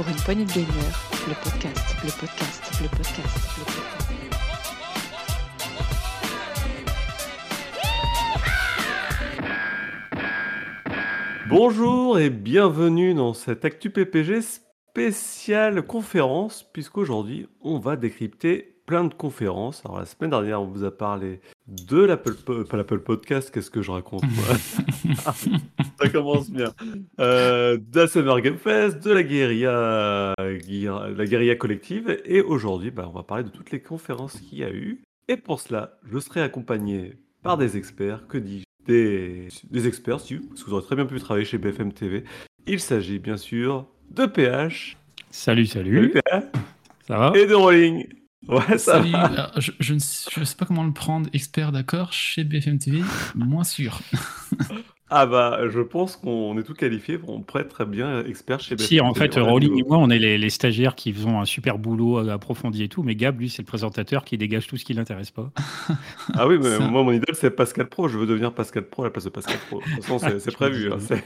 pour une poignée de gamer, le podcast, le podcast, le podcast, le podcast. Bonjour et bienvenue dans cette Actu PPG spéciale conférence, puisqu'aujourd'hui on va décrypter plein de conférences. Alors la semaine dernière on vous a parlé de l'Apple, Po- pas l'Apple Podcast, qu'est-ce que je raconte Ça commence bien. Euh, de la Summer Game Fest, de la guérilla, guéri- la guérilla collective, et aujourd'hui bah, on va parler de toutes les conférences qu'il y a eu. Et pour cela, je serai accompagné par des experts, que dis-je? Des, des experts, si, parce que vous aurez très bien pu travailler chez BFM TV. Il s'agit bien sûr de PH, Salut, Salut, salut. PH, Ça va? Et de Rolling. Ouais, ça Salut, va. alors, je, je ne sais je sais pas comment le prendre, expert d'accord, chez BFM TV, moins sûr. Ah bah, je pense qu'on est tout qualifié, on pourrait être très bien expert chez BFM Si, en TV, fait, on a le Rolling et moi, on est les, les stagiaires qui font un super boulot approfondi et tout, mais Gab, lui, c'est le présentateur qui dégage tout ce qui l'intéresse pas. Ah oui, mais Ça. moi, mon idole, c'est Pascal Pro. Je veux devenir Pascal Pro à la place de Pascal Pro. De toute façon, c'est c'est prévu. hein, c'est-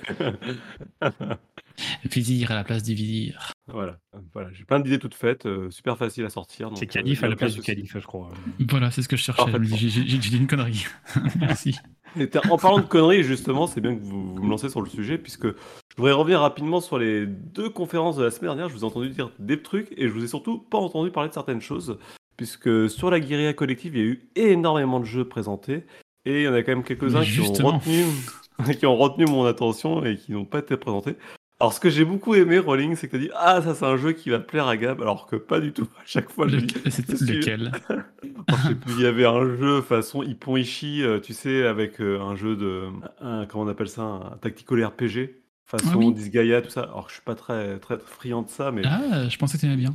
Vizir à la place du vizir. voilà, voilà. j'ai plein d'idées toutes faites, euh, super facile à sortir. C'est euh, a à la place du souci. Calif, je crois. Voilà, c'est ce que je cherchais. Je me dis, J'ai dit une connerie. Merci. Et en parlant de conneries, justement, c'est bien que vous, vous me lancez sur le sujet, puisque je voudrais revenir rapidement sur les deux conférences de la semaine dernière. Je vous ai entendu dire des trucs, et je vous ai surtout pas entendu parler de certaines choses, puisque sur la guérilla collective, il y a eu énormément de jeux présentés, et il y en a quand même quelques-uns qui ont, retenu, qui ont retenu mon attention et qui n'ont pas été présentés. Alors, ce que j'ai beaucoup aimé, Rolling, c'est que tu as dit Ah, ça, c'est un jeu qui va plaire à Gab, alors que pas du tout. À chaque fois, Le- dis C'était lequel? Il y avait un jeu façon Ippon Ishi, euh, tu sais, avec euh, un jeu de. Un, comment on appelle ça Un tactical RPG, façon Ah oui. Disgaea, tout ça. Alors, je suis pas très, très friand de ça, mais. Ah, je pensais que t'aimais bien.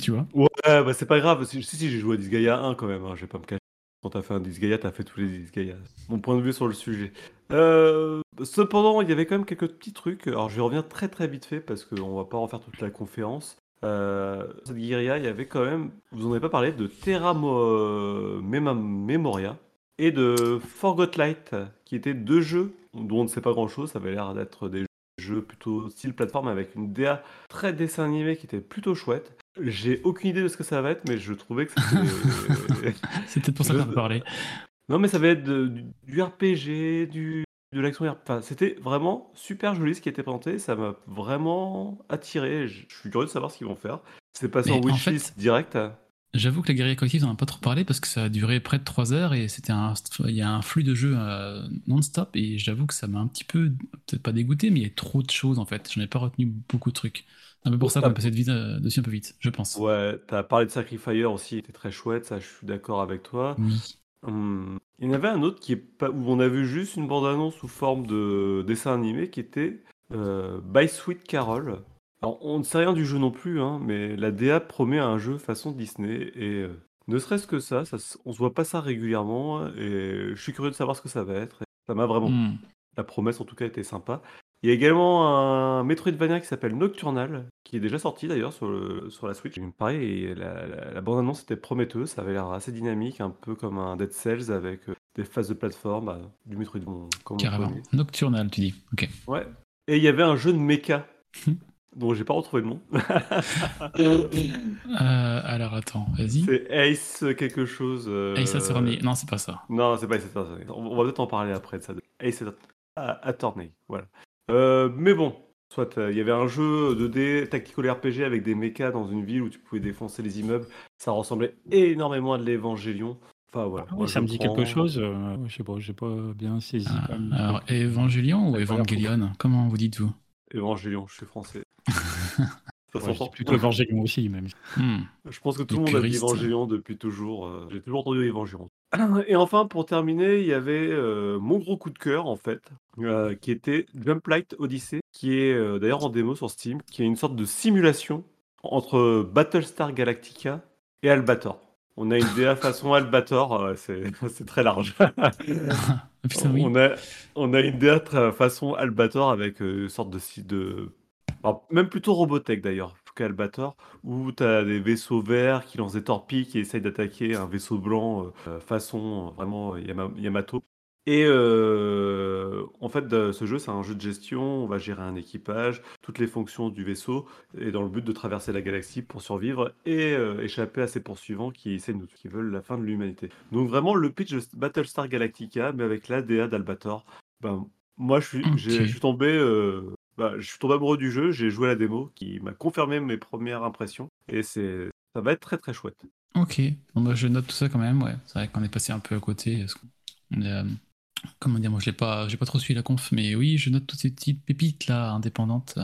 Tu vois Ouais, bah, c'est pas grave. Si, si, si, j'ai joué à Disgaea 1 quand même, hein, je vais pas me cacher. Quand t'as fait un Disgaea, t'as fait tous les Disgaea. Mon point de vue sur le sujet. Euh, cependant, il y avait quand même quelques petits trucs. Alors, je vais revenir très très vite fait parce qu'on va pas refaire toute la conférence. Euh, cette guérilla, il y avait quand même, vous en avez pas parlé, de Terra Mo- Memoria et de Forgot Light, qui étaient deux jeux dont on ne sait pas grand chose. Ça avait l'air d'être des jeux plutôt style plateforme avec une DA très dessin animé qui était plutôt chouette. J'ai aucune idée de ce que ça va être, mais je trouvais que c'était. C'est peut-être pour ça qu'on en parlait. Non, mais ça va être de- du, du RPG, du, de l'action RPG. Enfin, c'était vraiment super joli ce qui était présenté. Ça m'a vraiment attiré. Je, je suis curieux de savoir ce qu'ils vont faire. C'est passé en wishlist direct. J'avoue que la guérilla collective, on a pas trop parlé parce que ça a duré près de 3 heures et c'était un, il y a un flux de jeux euh, non-stop et j'avoue que ça m'a un petit peu, peut-être pas dégoûté, mais il y a trop de choses en fait. Je n'ai pas retenu beaucoup de trucs. Un peu pour ça qu'on est passé euh, dessus un peu vite, je pense. Ouais, t'as parlé de Sacrifier aussi, il était très chouette. Ça, je suis d'accord avec toi. Oui. Hum, Il y en avait un autre qui est pas, où on a vu juste une bande-annonce sous forme de dessin animé qui était euh, By Sweet Carol. Alors, on ne sait rien du jeu non plus, hein, mais la DA promet un jeu façon Disney et euh, ne serait-ce que ça, ça, on se voit pas ça régulièrement et je suis curieux de savoir ce que ça va être. ça m'a vraiment Hmm. la promesse en tout cas était sympa. Il y a également un Metroidvania qui s'appelle Nocturnal, qui est déjà sorti d'ailleurs sur, le- sur la Switch. Il me paraît, et la, la- la bande-annonce était prometteuse, ça avait l'air assez dynamique, un peu comme un Dead Cells avec euh, des phases de plateforme, bah, du Metroidvania Carrément. Nocturnal, tu dis. Ok. Ouais. Et il y avait un jeu de mecha, dont j'ai pas retrouvé le nom. Euh, alors attends, vas-y. C'est Ace quelque chose. euh, Ace Attorney. Non, c'est pas ça. Non, c'est pas Ace Attorney. On va peut-être en parler après de ça. Ace Att- Attorney, voilà. Euh, mais bon, soit euh, il y avait un jeu 2D tactical RPG avec des mechas dans une ville où tu pouvais défoncer les immeubles. Ça ressemblait énormément à de l'Evangélion. Enfin voilà. Ah moi, ça me dit prends- quelque chose. euh, je sais pas, j'ai pas bien saisi. Ah, alors, Evangelion ou Evangelion? Comment vous dites-vous? Évangélion, je suis français. Ça Ouais, plutôt Evangelion aussi, même. Hmm. Je pense que tout le monde a dit. Évangélion depuis toujours. euh, J'ai toujours entendu Évangélion. Et enfin, pour terminer, il y avait euh, mon gros coup de cœur, en fait, euh, qui était Jump Light Odyssey, qui est euh, d'ailleurs en démo sur Steam, qui est une sorte de simulation entre Battlestar Galactica et Albator. On a une DA façon Albator, c'est très large. Putain, oui. on, a, on a une DA façon Albator avec une sorte de... de... même plutôt Robotech d'ailleurs qu'Albator, où tu as des vaisseaux verts qui lancent des torpilles qui essayent d'attaquer un vaisseau blanc euh, façon euh, vraiment Yama- Yamato. Et euh, en fait, ce jeu, c'est un jeu de gestion. On va gérer un équipage, toutes les fonctions du vaisseau, et dans le but de traverser la galaxie pour survivre et euh, échapper à ses poursuivants qui essaient de nous, qui veulent la fin de l'humanité. Donc vraiment le pitch de Battlestar Galactica, mais avec l'ADA d'Albator. Ben, moi, je suis, je tombé, euh, bah, je suis tombé amoureux du jeu. J'ai joué à la démo, qui m'a confirmé mes premières impressions, et c'est, ça va être très très chouette. Ok, bon, bah, je note tout ça quand même, ouais. C'est vrai qu'on est passé un peu à côté. on est, euh, comment dire, moi je l'ai pas, j'ai pas trop suivi la conf, mais oui, je note toutes ces petites pépites là, indépendantes.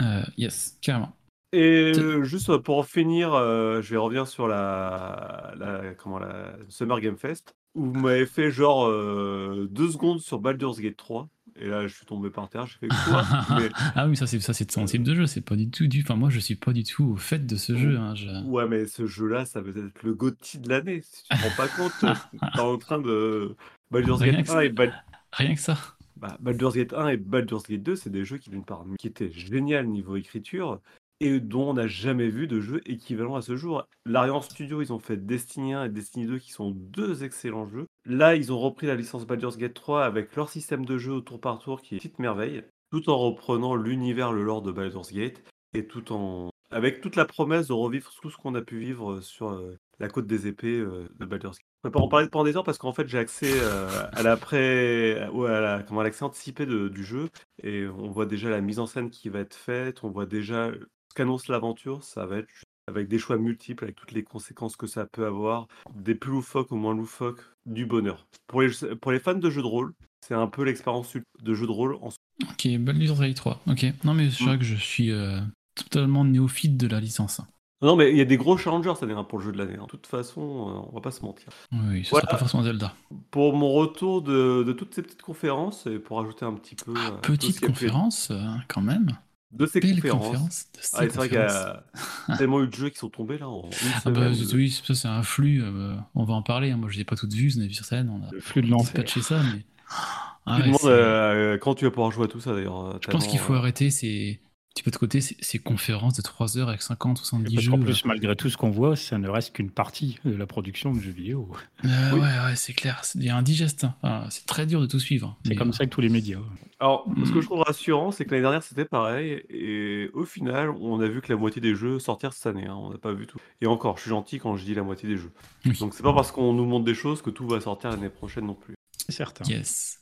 Euh, yes, carrément. Et euh, juste pour en finir, euh, je vais revenir sur la, la, comment, la Summer Game Fest, où vous m'avez fait genre euh, deux secondes sur Baldur's Gate 3. Et là, je suis tombé par terre, j'ai fait quoi? Mais- ah oui, ça c'est ça c'est son type de jeu, c'est pas du tout du. Enfin moi je suis pas du tout au fait de ce jeu. hein, je- Ouais, mais ce jeu-là, ça va être le GOTY de l'année. Si tu te rends pas compte, t'es en train de. Baldur's Rien Gate que 1 ça. et Bal- Rien que ça. bah, Baldur's Gate 1 et Baldur's Gate 2, c'est des jeux qui, d'une part, qui étaient géniaux niveau écriture et dont on n'a jamais vu de jeu équivalent à ce jour. Larian Studio, ils ont fait Destiny 1 et Destiny 2 qui sont deux excellents jeux. Là, ils ont repris la licence Baldur's Gate 3 avec leur système de jeu au tour par tour qui est une petite merveille, tout en reprenant l'univers, le lore de Baldur's Gate et tout en avec toute la promesse de revivre tout ce qu'on a pu vivre sur euh, la côte des épées euh, de Baldur's Gate. Je peux pas en parler pendant des heures parce qu'en fait j'ai accès euh, à l'après, ouais, à l'accès anticipé du jeu et on voit déjà la mise en scène qui va être faite, on voit déjà ce qu'annonce l'aventure, ça va être avec des choix multiples, avec toutes les conséquences que ça peut avoir, des plus loufoques au moins loufoques, du bonheur. Pour les, pour les fans de jeux de rôle, c'est un peu l'expérience de jeu de rôle en Ok, Baldur's Gate 3. Ok. Non mais c'est Mm. vrai que je suis euh, totalement néophyte de la licence. Non, mais il y a des gros challengers cette année hein, pour le jeu de l'année. hein. De toute façon, euh, on va pas se mentir. Oui, ce Voilà. sera pas forcément Zelda. Pour mon retour de, de toutes ces petites conférences, et pour ajouter un petit peu. euh, tout ce Petite conférence, euh, quand même. De ces Belle conférences. conférence. de ces Ah, c'est vrai qu'il y conférences. a tellement eu de jeux qui sont tombés là en Ah bah oui, ça c'est un flux, euh, on va en parler. hein. Moi je les ai pas toutes vues, on a vu sur scène, on a Le flux de l'enfer. dispatché ça, mais. Ah Tu ouais, demandes c'est- euh, quand tu vas pouvoir jouer à tout ça d'ailleurs. Je pense qu'il faut euh, arrêter ces un petit peu de côté ces, ces conférences de 3 heures avec 50, Et 70 Parce jeux. qu'en plus, malgré tout ce qu'on voit, ça ne reste qu'une partie de la production de jeux vidéo. Euh, Oui. Ouais, ouais, c'est clair. c'est- Il y a un digeste. hein. Enfin, c'est très dur de tout suivre. C'est Mais, comme euh, ça avec tous les médias. Alors, ce Hmm. que je trouve rassurant, c'est que l'année dernière c'était pareil, et au final, on a vu que la moitié des jeux sortirent cette année. hein, on n'a pas vu tout. Et encore, je suis gentil quand je dis la moitié des jeux. Oui. Donc, c'est pas parce qu'on nous montre des choses que tout va sortir l'année prochaine non plus. C'est certain. Yes.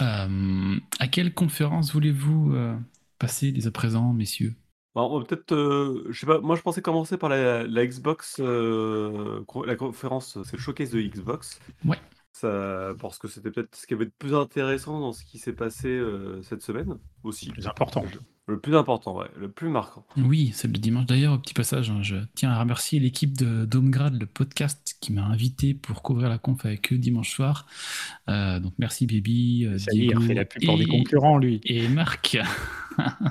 Euh, à quelle conférence voulez-vous euh, passer dès à présent, messieurs? Bon, on va peut-être, euh, je sais pas, moi je pensais commencer par la, la Xbox, euh, la conférence, c'est le showcase de Xbox. Ouais. Ça, parce que c'était peut-être ce qui avait de plus intéressant dans ce qui s'est passé euh, cette semaine aussi. Plus important. Le plus important, ouais, le plus marquant. Oui, c'est le dimanche. D'ailleurs, au petit passage, hein, je tiens à remercier l'équipe de Domegrad, le podcast, qui m'a invité pour couvrir la conf avec eux dimanche soir. Euh, donc merci Baby, euh, Ça y est, il Diego refait la pour des et- concurrents, lui. et Marc.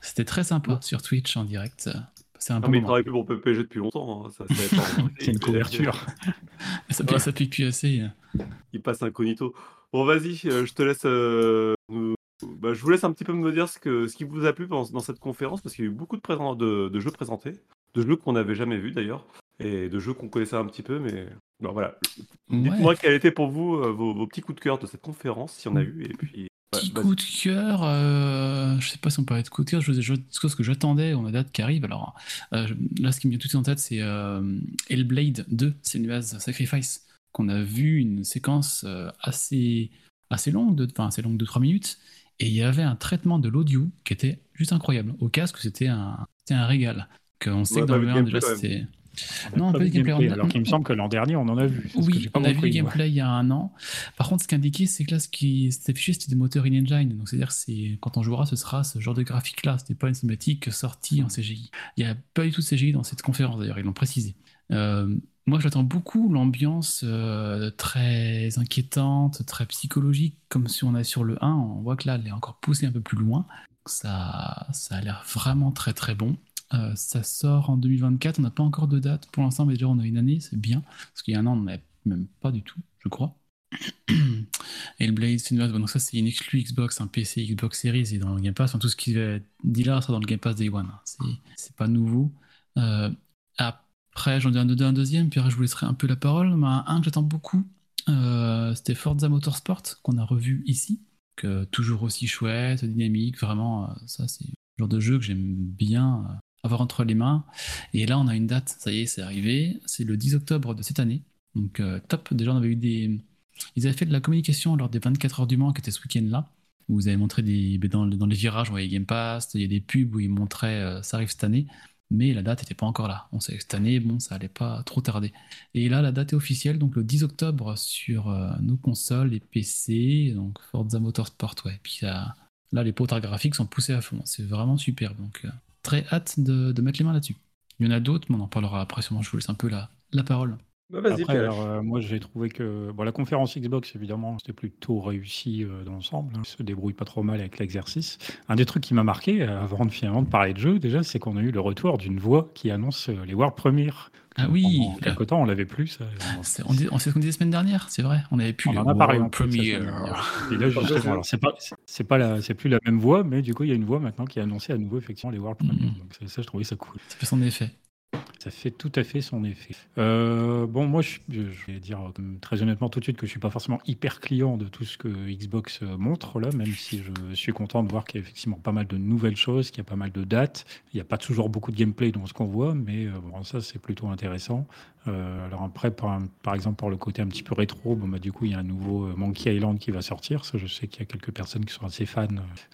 C'était très sympa sur Twitch en direct. C'est un Non, bon mais il travaille plus pour PPG depuis longtemps. hein, ça, être- C'est une couverture. Ça, Ouais. ça pique plus assez. Il passe incognito. Bon, vas-y, euh, je te laisse. euh, nous- bah, je vous laisse un petit peu me dire ce, que, ce qui vous a plu dans, dans cette conférence, parce qu'il y a eu beaucoup de, présent- de, de jeux présentés, de jeux qu'on n'avait jamais vus d'ailleurs, et de jeux qu'on connaissait un petit peu, mais bon, voilà. Dites-moi Ouais. quel était pour vous euh, vos, vos petits coups de cœur de cette conférence, s'il y en a eu, et puis. ouais, Petit coup de cœur, euh, je sais pas si on parlait de coup de cœur, je, je, ce que j'attendais, on a date qui arrive. Alors euh, là, ce qui me vient tout de suite en tête, c'est euh, Hellblade 2, Senua's Sacrifice, qu'on a vu une séquence assez, assez longue, de, enfin assez longue de 3 minutes, et il y avait un traitement de l'audio qui était juste incroyable. Au casque, c'était un, c'était un régal. On sait Ouais, que dans le vu de 1, déjà, c'était. Non, pas pas de gameplay, alors qu'il me semble que l'an dernier, on en a vu. Ce Oui, on a vu le moi. gameplay il y a un an. Par contre, ce qui est indiqué, c'est que là, ce qui s'est affiché, c'était des moteurs in-engine. Donc, c'est-à-dire que c'est- quand on jouera, ce sera ce genre de graphique-là. C'était pas une cinématique sortie en CGI. Il n'y a pas du tout de CGI dans cette conférence, d'ailleurs, ils l'ont précisé. Euh, moi, j'attends beaucoup l'ambiance euh, très inquiétante, très psychologique, comme si on est sur le 1. On voit que là, elle est encore poussée un peu plus loin. Ça, ça a l'air vraiment très très bon. Euh, ça sort en 2024, on n'a pas encore de date pour l'instant, mais déjà on a une année, c'est bien. Parce qu'il y a un an, on n'en avait même pas du tout, je crois. Et le Blade Senua's, bon, donc ça c'est une exclu Xbox, un PC, Xbox Series et dans le Game Pass. Tout ce qui est dit là sera dans le Game Pass Day One. c'est pas nouveau. Euh, après, j'en dis un, un deuxième, puis après, je vous laisserai un peu la parole. Mais un que j'attends beaucoup, euh, c'était Forza Motorsport qu'on a revu ici. que toujours aussi chouette, dynamique, vraiment, euh, ça c'est le genre de jeu que j'aime bien euh, avoir entre les mains. Et là, on a une date, ça y est, c'est arrivé, c'est le 10 octobre de cette année. Donc euh, top, déjà on avait eu des... Ils avaient fait de la communication lors des 24 heures du Mans qui était ce week-end-là, où vous avez montré des... dans, dans les virages, on voyait Game Pass, il y a des pubs où ils montraient euh, ça arrive cette année, mais la date n'était pas encore là. On sait que cette année, bon, ça allait pas trop tarder. Et là, la date est officielle, donc le 10 octobre sur euh, nos consoles et PC, donc Forza Motorsport, ouais. Puis euh, là, les potards graphiques sont poussés à fond. C'est vraiment super. Donc, euh, très hâte de, de mettre les mains là-dessus. Il y en a d'autres, mais on en parlera après. Sûrement, je vous laisse un peu la, la parole. Bah, vas-y, Après, alors, euh, moi, j'ai trouvé que bon, la conférence Xbox, évidemment, c'était plutôt réussi euh, dans l'ensemble. hein. Ils se débrouille pas trop mal avec l'exercice. Un des trucs qui m'a marqué, euh, avant de finalement de parler de jeu, déjà, c'est qu'on a eu le retour d'une voix qui annonce euh, les World Premiere. Ah oui, Pendant quelque temps, on l'avait plus. ça. C'est on dit- on sait ce qu'on disait la semaine dernière, c'est vrai. On avait pu On en a parlé en plus. Et là, justement, alors, c'est pas, c'est pas la, c'est plus la même voix, mais du coup, il y a une voix maintenant qui a annoncé à nouveau effectivement les World Premiere. Mhm. Donc ça, ça, je trouvais ça cool. Ça fait son effet. Ça fait tout à fait son effet. Euh, bon, moi, je, vais dire euh, très honnêtement tout de suite que je suis pas forcément hyper client de tout ce que Xbox euh, montre là, même si je suis content de voir qu'il y a effectivement pas mal de nouvelles choses, qu'il y a pas mal de dates. Il n'y a pas toujours beaucoup de gameplay dans ce qu'on voit, mais ça, c'est plutôt intéressant. Euh, alors après, par, par exemple, pour le côté un petit peu rétro, bon, bah, du coup, il y a un nouveau euh, Monkey Island qui va sortir. Ça, je sais qu'il y a quelques personnes qui sont assez fans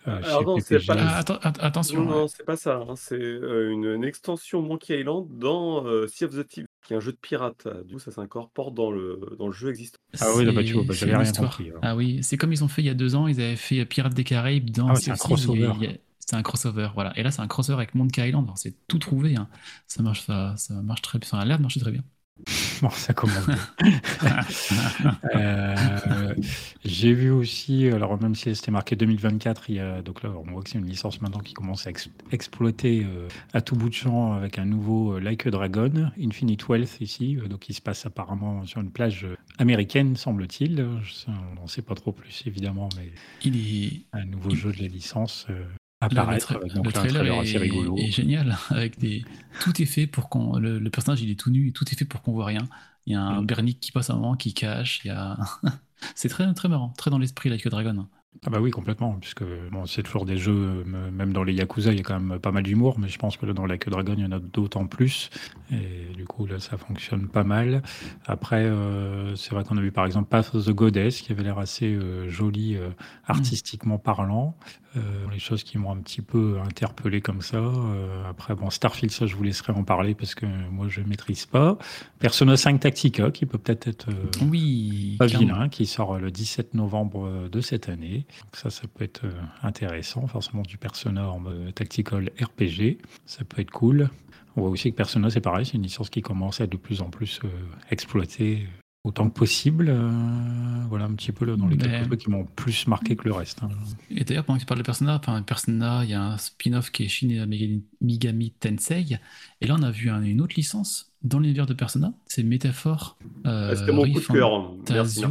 euh, Alors chez non, c'est pas- Ah, atten- att- attention. Non, non, c'est pas ça. hein. C'est euh, une, une extension Monkey Island dans euh, Sea of the Thieves, qui est un jeu de pirate. Du coup, ça s'incorpore dans le, dans le jeu existant. Ah oui, bah, tu vois, bah, C'est- j'avais rien compris, alors. Ah oui, c'est comme ils ont fait il y a deux ans, ils avaient fait Pirates des Caraïbes dans Ah ouais, c'est un Sea of Thieves, C'est un crossover, voilà. Et là, c'est un crossover avec Monkey Island. C'est tout trouvé. hein. Ça marche, ça, ça marche très bien. Ça a l'air de marcher très bien. Bon, ça commence. Euh, J'ai vu aussi, alors même si c'était marqué 2024, il y a, donc là on voit que c'est une licence maintenant qui commence à ex- exploiter euh, à tout bout de champ avec un nouveau euh, Like a Dragon, Infinite Wealth ici, euh, donc il se passe apparemment sur une plage américaine semble-t-il. On n'en sait pas trop plus évidemment, mais Il est. un nouveau jeu de la licence euh, Le, le apparaître. tra- donc le là, un trailer trailer est, assez rigolo. est génial. Avec des... Tout est fait pour qu'on. Le, le personnage, il est tout nu et tout est fait pour qu'on voit rien. Il y a un Mm. Bernick qui passe un moment, qui cache. Il y a. c'est très, très marrant. Très dans l'esprit, Like a Dragon. Ah bah oui, complètement, puisque bon, c'est toujours des jeux, euh, même dans les Yakuza, il y a quand même pas mal d'humour, mais je pense que là, dans Like a Dragon, il y en a d'autant plus, et du coup, là, ça fonctionne pas mal. Après, euh, c'est vrai qu'on a vu par exemple Path of the Goddess, qui avait l'air assez euh, joli, euh, artistiquement parlant, Euh, les choses qui m'ont un petit peu interpellé comme ça. Euh, après, bon, Starfield, ça, je vous laisserai en parler, parce que moi, je maîtrise pas. Persona 5 Tactica, qui peut peut-être être... euh, Oui. pas vilain, qui sort le 17 novembre de cette année. Donc ça, ça peut être intéressant. Forcément, du Persona en tactical RPG. Ça peut être cool. On voit aussi que Persona, c'est pareil, c'est une licence qui commence à être de plus en plus exploitée autant que possible. Euh, voilà un petit peu là, dans les Mais- quelques trucs qui m'ont plus marqué que le reste. hein. Et d'ailleurs, pendant que tu parles de Persona, enfin, Persona, il y a un spin-off qui est Shin Megami Tensei. Et là, on a vu un- une autre licence dans l'univers de Persona. C'est Métaphore. Euh, Ah, C'était mon coup de cœur. Merci.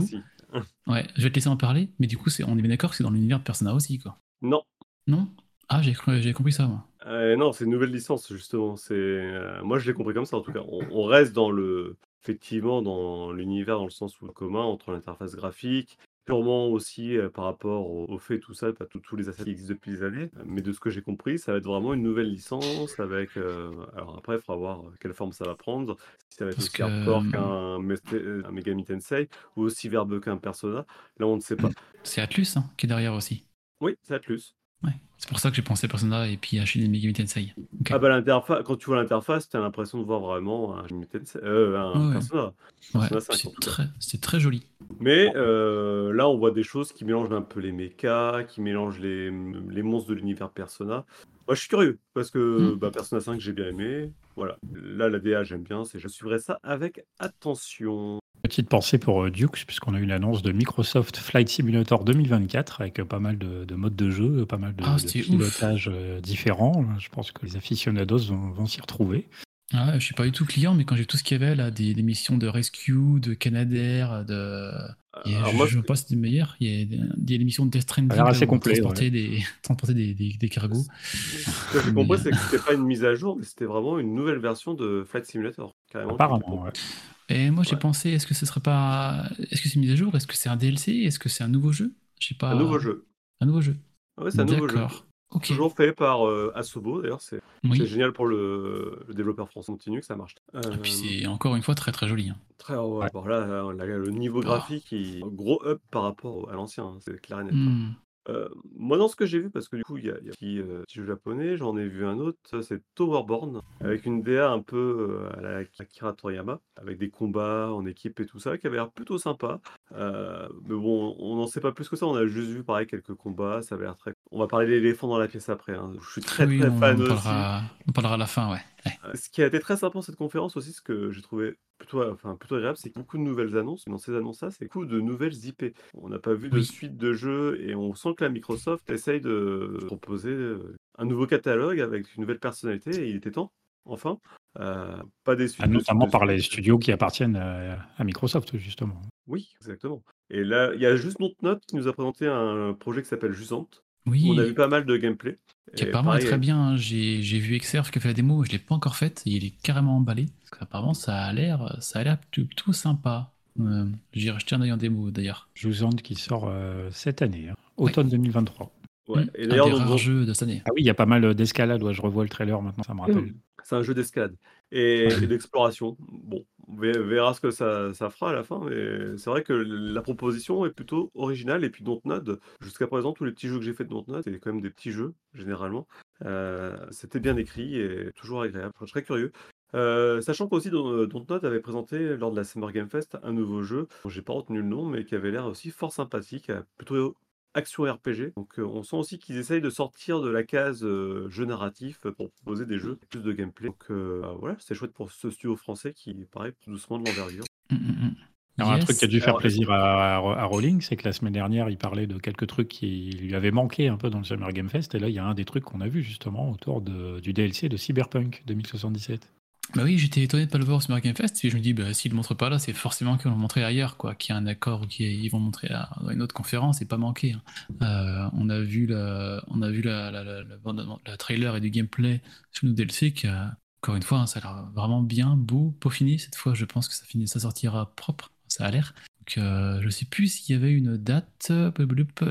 Ouais, je vais te laisser en parler. Mais du coup, c'est, on est bien d'accord que c'est dans l'univers de Persona aussi, quoi. Non. Non? Ah, j'ai, cru- j'ai compris ça, moi. Euh, non, c'est une nouvelle licence, justement. C'est, euh, moi, je l'ai compris comme ça, en tout cas. On, on reste dans le, effectivement, dans l'univers, dans le sens où le commun entre l'interface graphique, purement aussi euh, par rapport au, au fait, tout ça, pas tous les assets qui existent depuis des années. Mais de ce que j'ai compris, ça va être vraiment une nouvelle licence avec. euh, alors après, il faudra voir quelle forme ça va prendre. Si ça va être Parce aussi que, hardcore qu'un Megami Tensei ou aussi verbeux qu'un Persona. Là, on ne sait pas. C'est Atlus hein, qui est derrière aussi. Oui, c'est Atlus. Ouais. C'est pour ça que j'ai pensé à Persona et puis à Shin Megami Tensei. Ok. Ah bah l'interface, quand tu vois l'interface, t'as l'impression de voir vraiment un, Tensei- euh, un Ouais. Persona. Ouais, Persona 5, en c'est très, c'est très joli. Mais euh, là, on voit des choses qui mélangent un peu les mechas, qui mélangent les, les monstres de l'univers Persona. Moi, je suis curieux, parce que Mm. bah, Persona 5, j'ai bien aimé. Voilà. Là, la DA, j'aime bien. C'est, je suivrai ça avec attention. Petite pensée pour euh, Dukes, puisqu'on a eu l'annonce de Microsoft Flight Simulator 2024 avec euh, pas mal de, de modes de jeu, pas mal de, Ah, de ouf. pilotages euh, différents. Je pense que les aficionados vont, vont s'y retrouver. Ah je suis pas du tout client, mais quand j'ai tout ce qu'il y avait là, des, des missions de rescue, de Canadair, de. Alors, je moi, ne sais pas si c'est des meilleurs. Il y a des, des missions de Death Stranding là, assez complet, transportait, des, des, des cargos. ce que j'ai compris, c'est que c'était pas une mise à jour, mais c'était vraiment une nouvelle version de Flight Simulator. Carrément. Apparemment, ouais. Et moi j'ai Ouais. pensé, est-ce que ce serait pas. Est-ce que c'est mise à jour? Est-ce que c'est un DLC Est-ce que c'est un nouveau jeu? Je sais pas. Un nouveau jeu. Un nouveau jeu. Ouais, c'est un nouveau jeu. Toujours fait par euh, Asobo, d'ailleurs, c'est Oui. génial pour le, le développeur français continue que ça marche. Et puis Euh, c'est encore une fois très très joli. hein. très ouais, Ouais. bon, là, là, là, le niveau Ah. graphique, il gros up par rapport à l'ancien, hein, c'est clair et net. hein. Euh, moi, dans ce que j'ai vu, parce que du coup, il y a, y a un petit, euh, petit jeu japonais, j'en ai vu un autre, ça, c'est Towerborn, avec une DA un peu euh, à la Akira Toriyama, avec des combats en équipe et tout ça, qui avait l'air plutôt sympa. Mais bon, on n'en sait pas plus que ça, on a juste vu pareil quelques combats, ça avait l'air très. On va parler de l'éléphant dans la pièce après, hein. je suis très oui, très on, fan on aussi. parlera, on parlera à la fin, ouais. Euh, Ce qui a été très sympa dans cette conférence aussi, ce que j'ai trouvé plutôt, enfin, plutôt agréable, c'est beaucoup de nouvelles annonces. Mais dans ces annonces-là, c'est beaucoup de nouvelles IP. On n'a pas vu de Oui. suite de jeux et on sent que la Microsoft essaye de proposer euh, un nouveau catalogue avec une nouvelle personnalité et il était temps, enfin. Euh, pas des suites. Ah, notamment de par les suites. studios qui appartiennent à, à Microsoft, justement. Oui, exactement. Et là, il y a juste Note qui nous a présenté un projet qui s'appelle Jusante. On a vu Oui, pas mal de gameplay. qui Et apparemment est très bien. hein. J'ai j'ai vu Exerf qui a fait la démo, je l'ai pas encore faite, il est carrément emballé. Parce qu'apparemment ça a l'air ça a l'air plutôt sympa. Euh, J'ai rejeté un œil en démo d'ailleurs. Jusant qui sort euh, cette année, hein, automne 2023. ouais. Hmm, Et un d'ailleurs, des rares jeux de cette année. Ah oui, il y a pas mal d'escalade. ouais, je revois le trailer maintenant, ça me rappelle. C'est un jeu d'escalade et, et d'exploration. Bon, on ve- verra ce que ça, ça fera à la fin, mais c'est vrai que la proposition est plutôt originale. Et puis Dontnod, jusqu'à présent, tous les petits jeux que j'ai fait de Dontnod, c'est quand même des petits jeux, généralement. Euh, C'était bien écrit et toujours agréable. Je suis très curieux. Euh, sachant qu'aussi Don- Dontnod avait présenté lors de la Summer Game Fest un nouveau jeu, dont j'ai pas retenu le nom, mais qui avait l'air aussi fort sympathique, euh, plutôt action RPG. Donc euh, on sent aussi qu'ils essayent de sortir de la case euh, jeu narratif pour proposer des jeux plus de gameplay. Donc euh, bah, voilà, c'est chouette pour ce studio français qui paraît tout doucement de l'envergure. Hmm, hmm. Alors, un truc qui a dû faire Alors, plaisir à, à, à Rowling, c'est que la semaine dernière, il parlait de quelques trucs qui lui avaient manqué un peu dans le Summer Game Fest. Et là, il y a un des trucs qu'on a vu justement autour de, du DLC de Cyberpunk 2077. Bah oui, j'étais étonné de pas le voir au Summer Game Fest, et je me dis, bah, s'ils le montrent pas là, c'est forcément qu'ils vont le montrer ailleurs, quoi, qu'il y a un accord ou qu'ils vont le montrer à, dans une autre conférence, c'est pas manqué. hein. Euh, on a vu la, on a vu la, la, la, la, trailer et du gameplay sur le DLC qui a, encore une fois, hein, ça a l'air vraiment bien, beau, peaufiné. Cette fois, je pense que ça, finit, ça sortira propre, ça a l'air. Donc, euh, je sais plus s'il y avait une date, euh,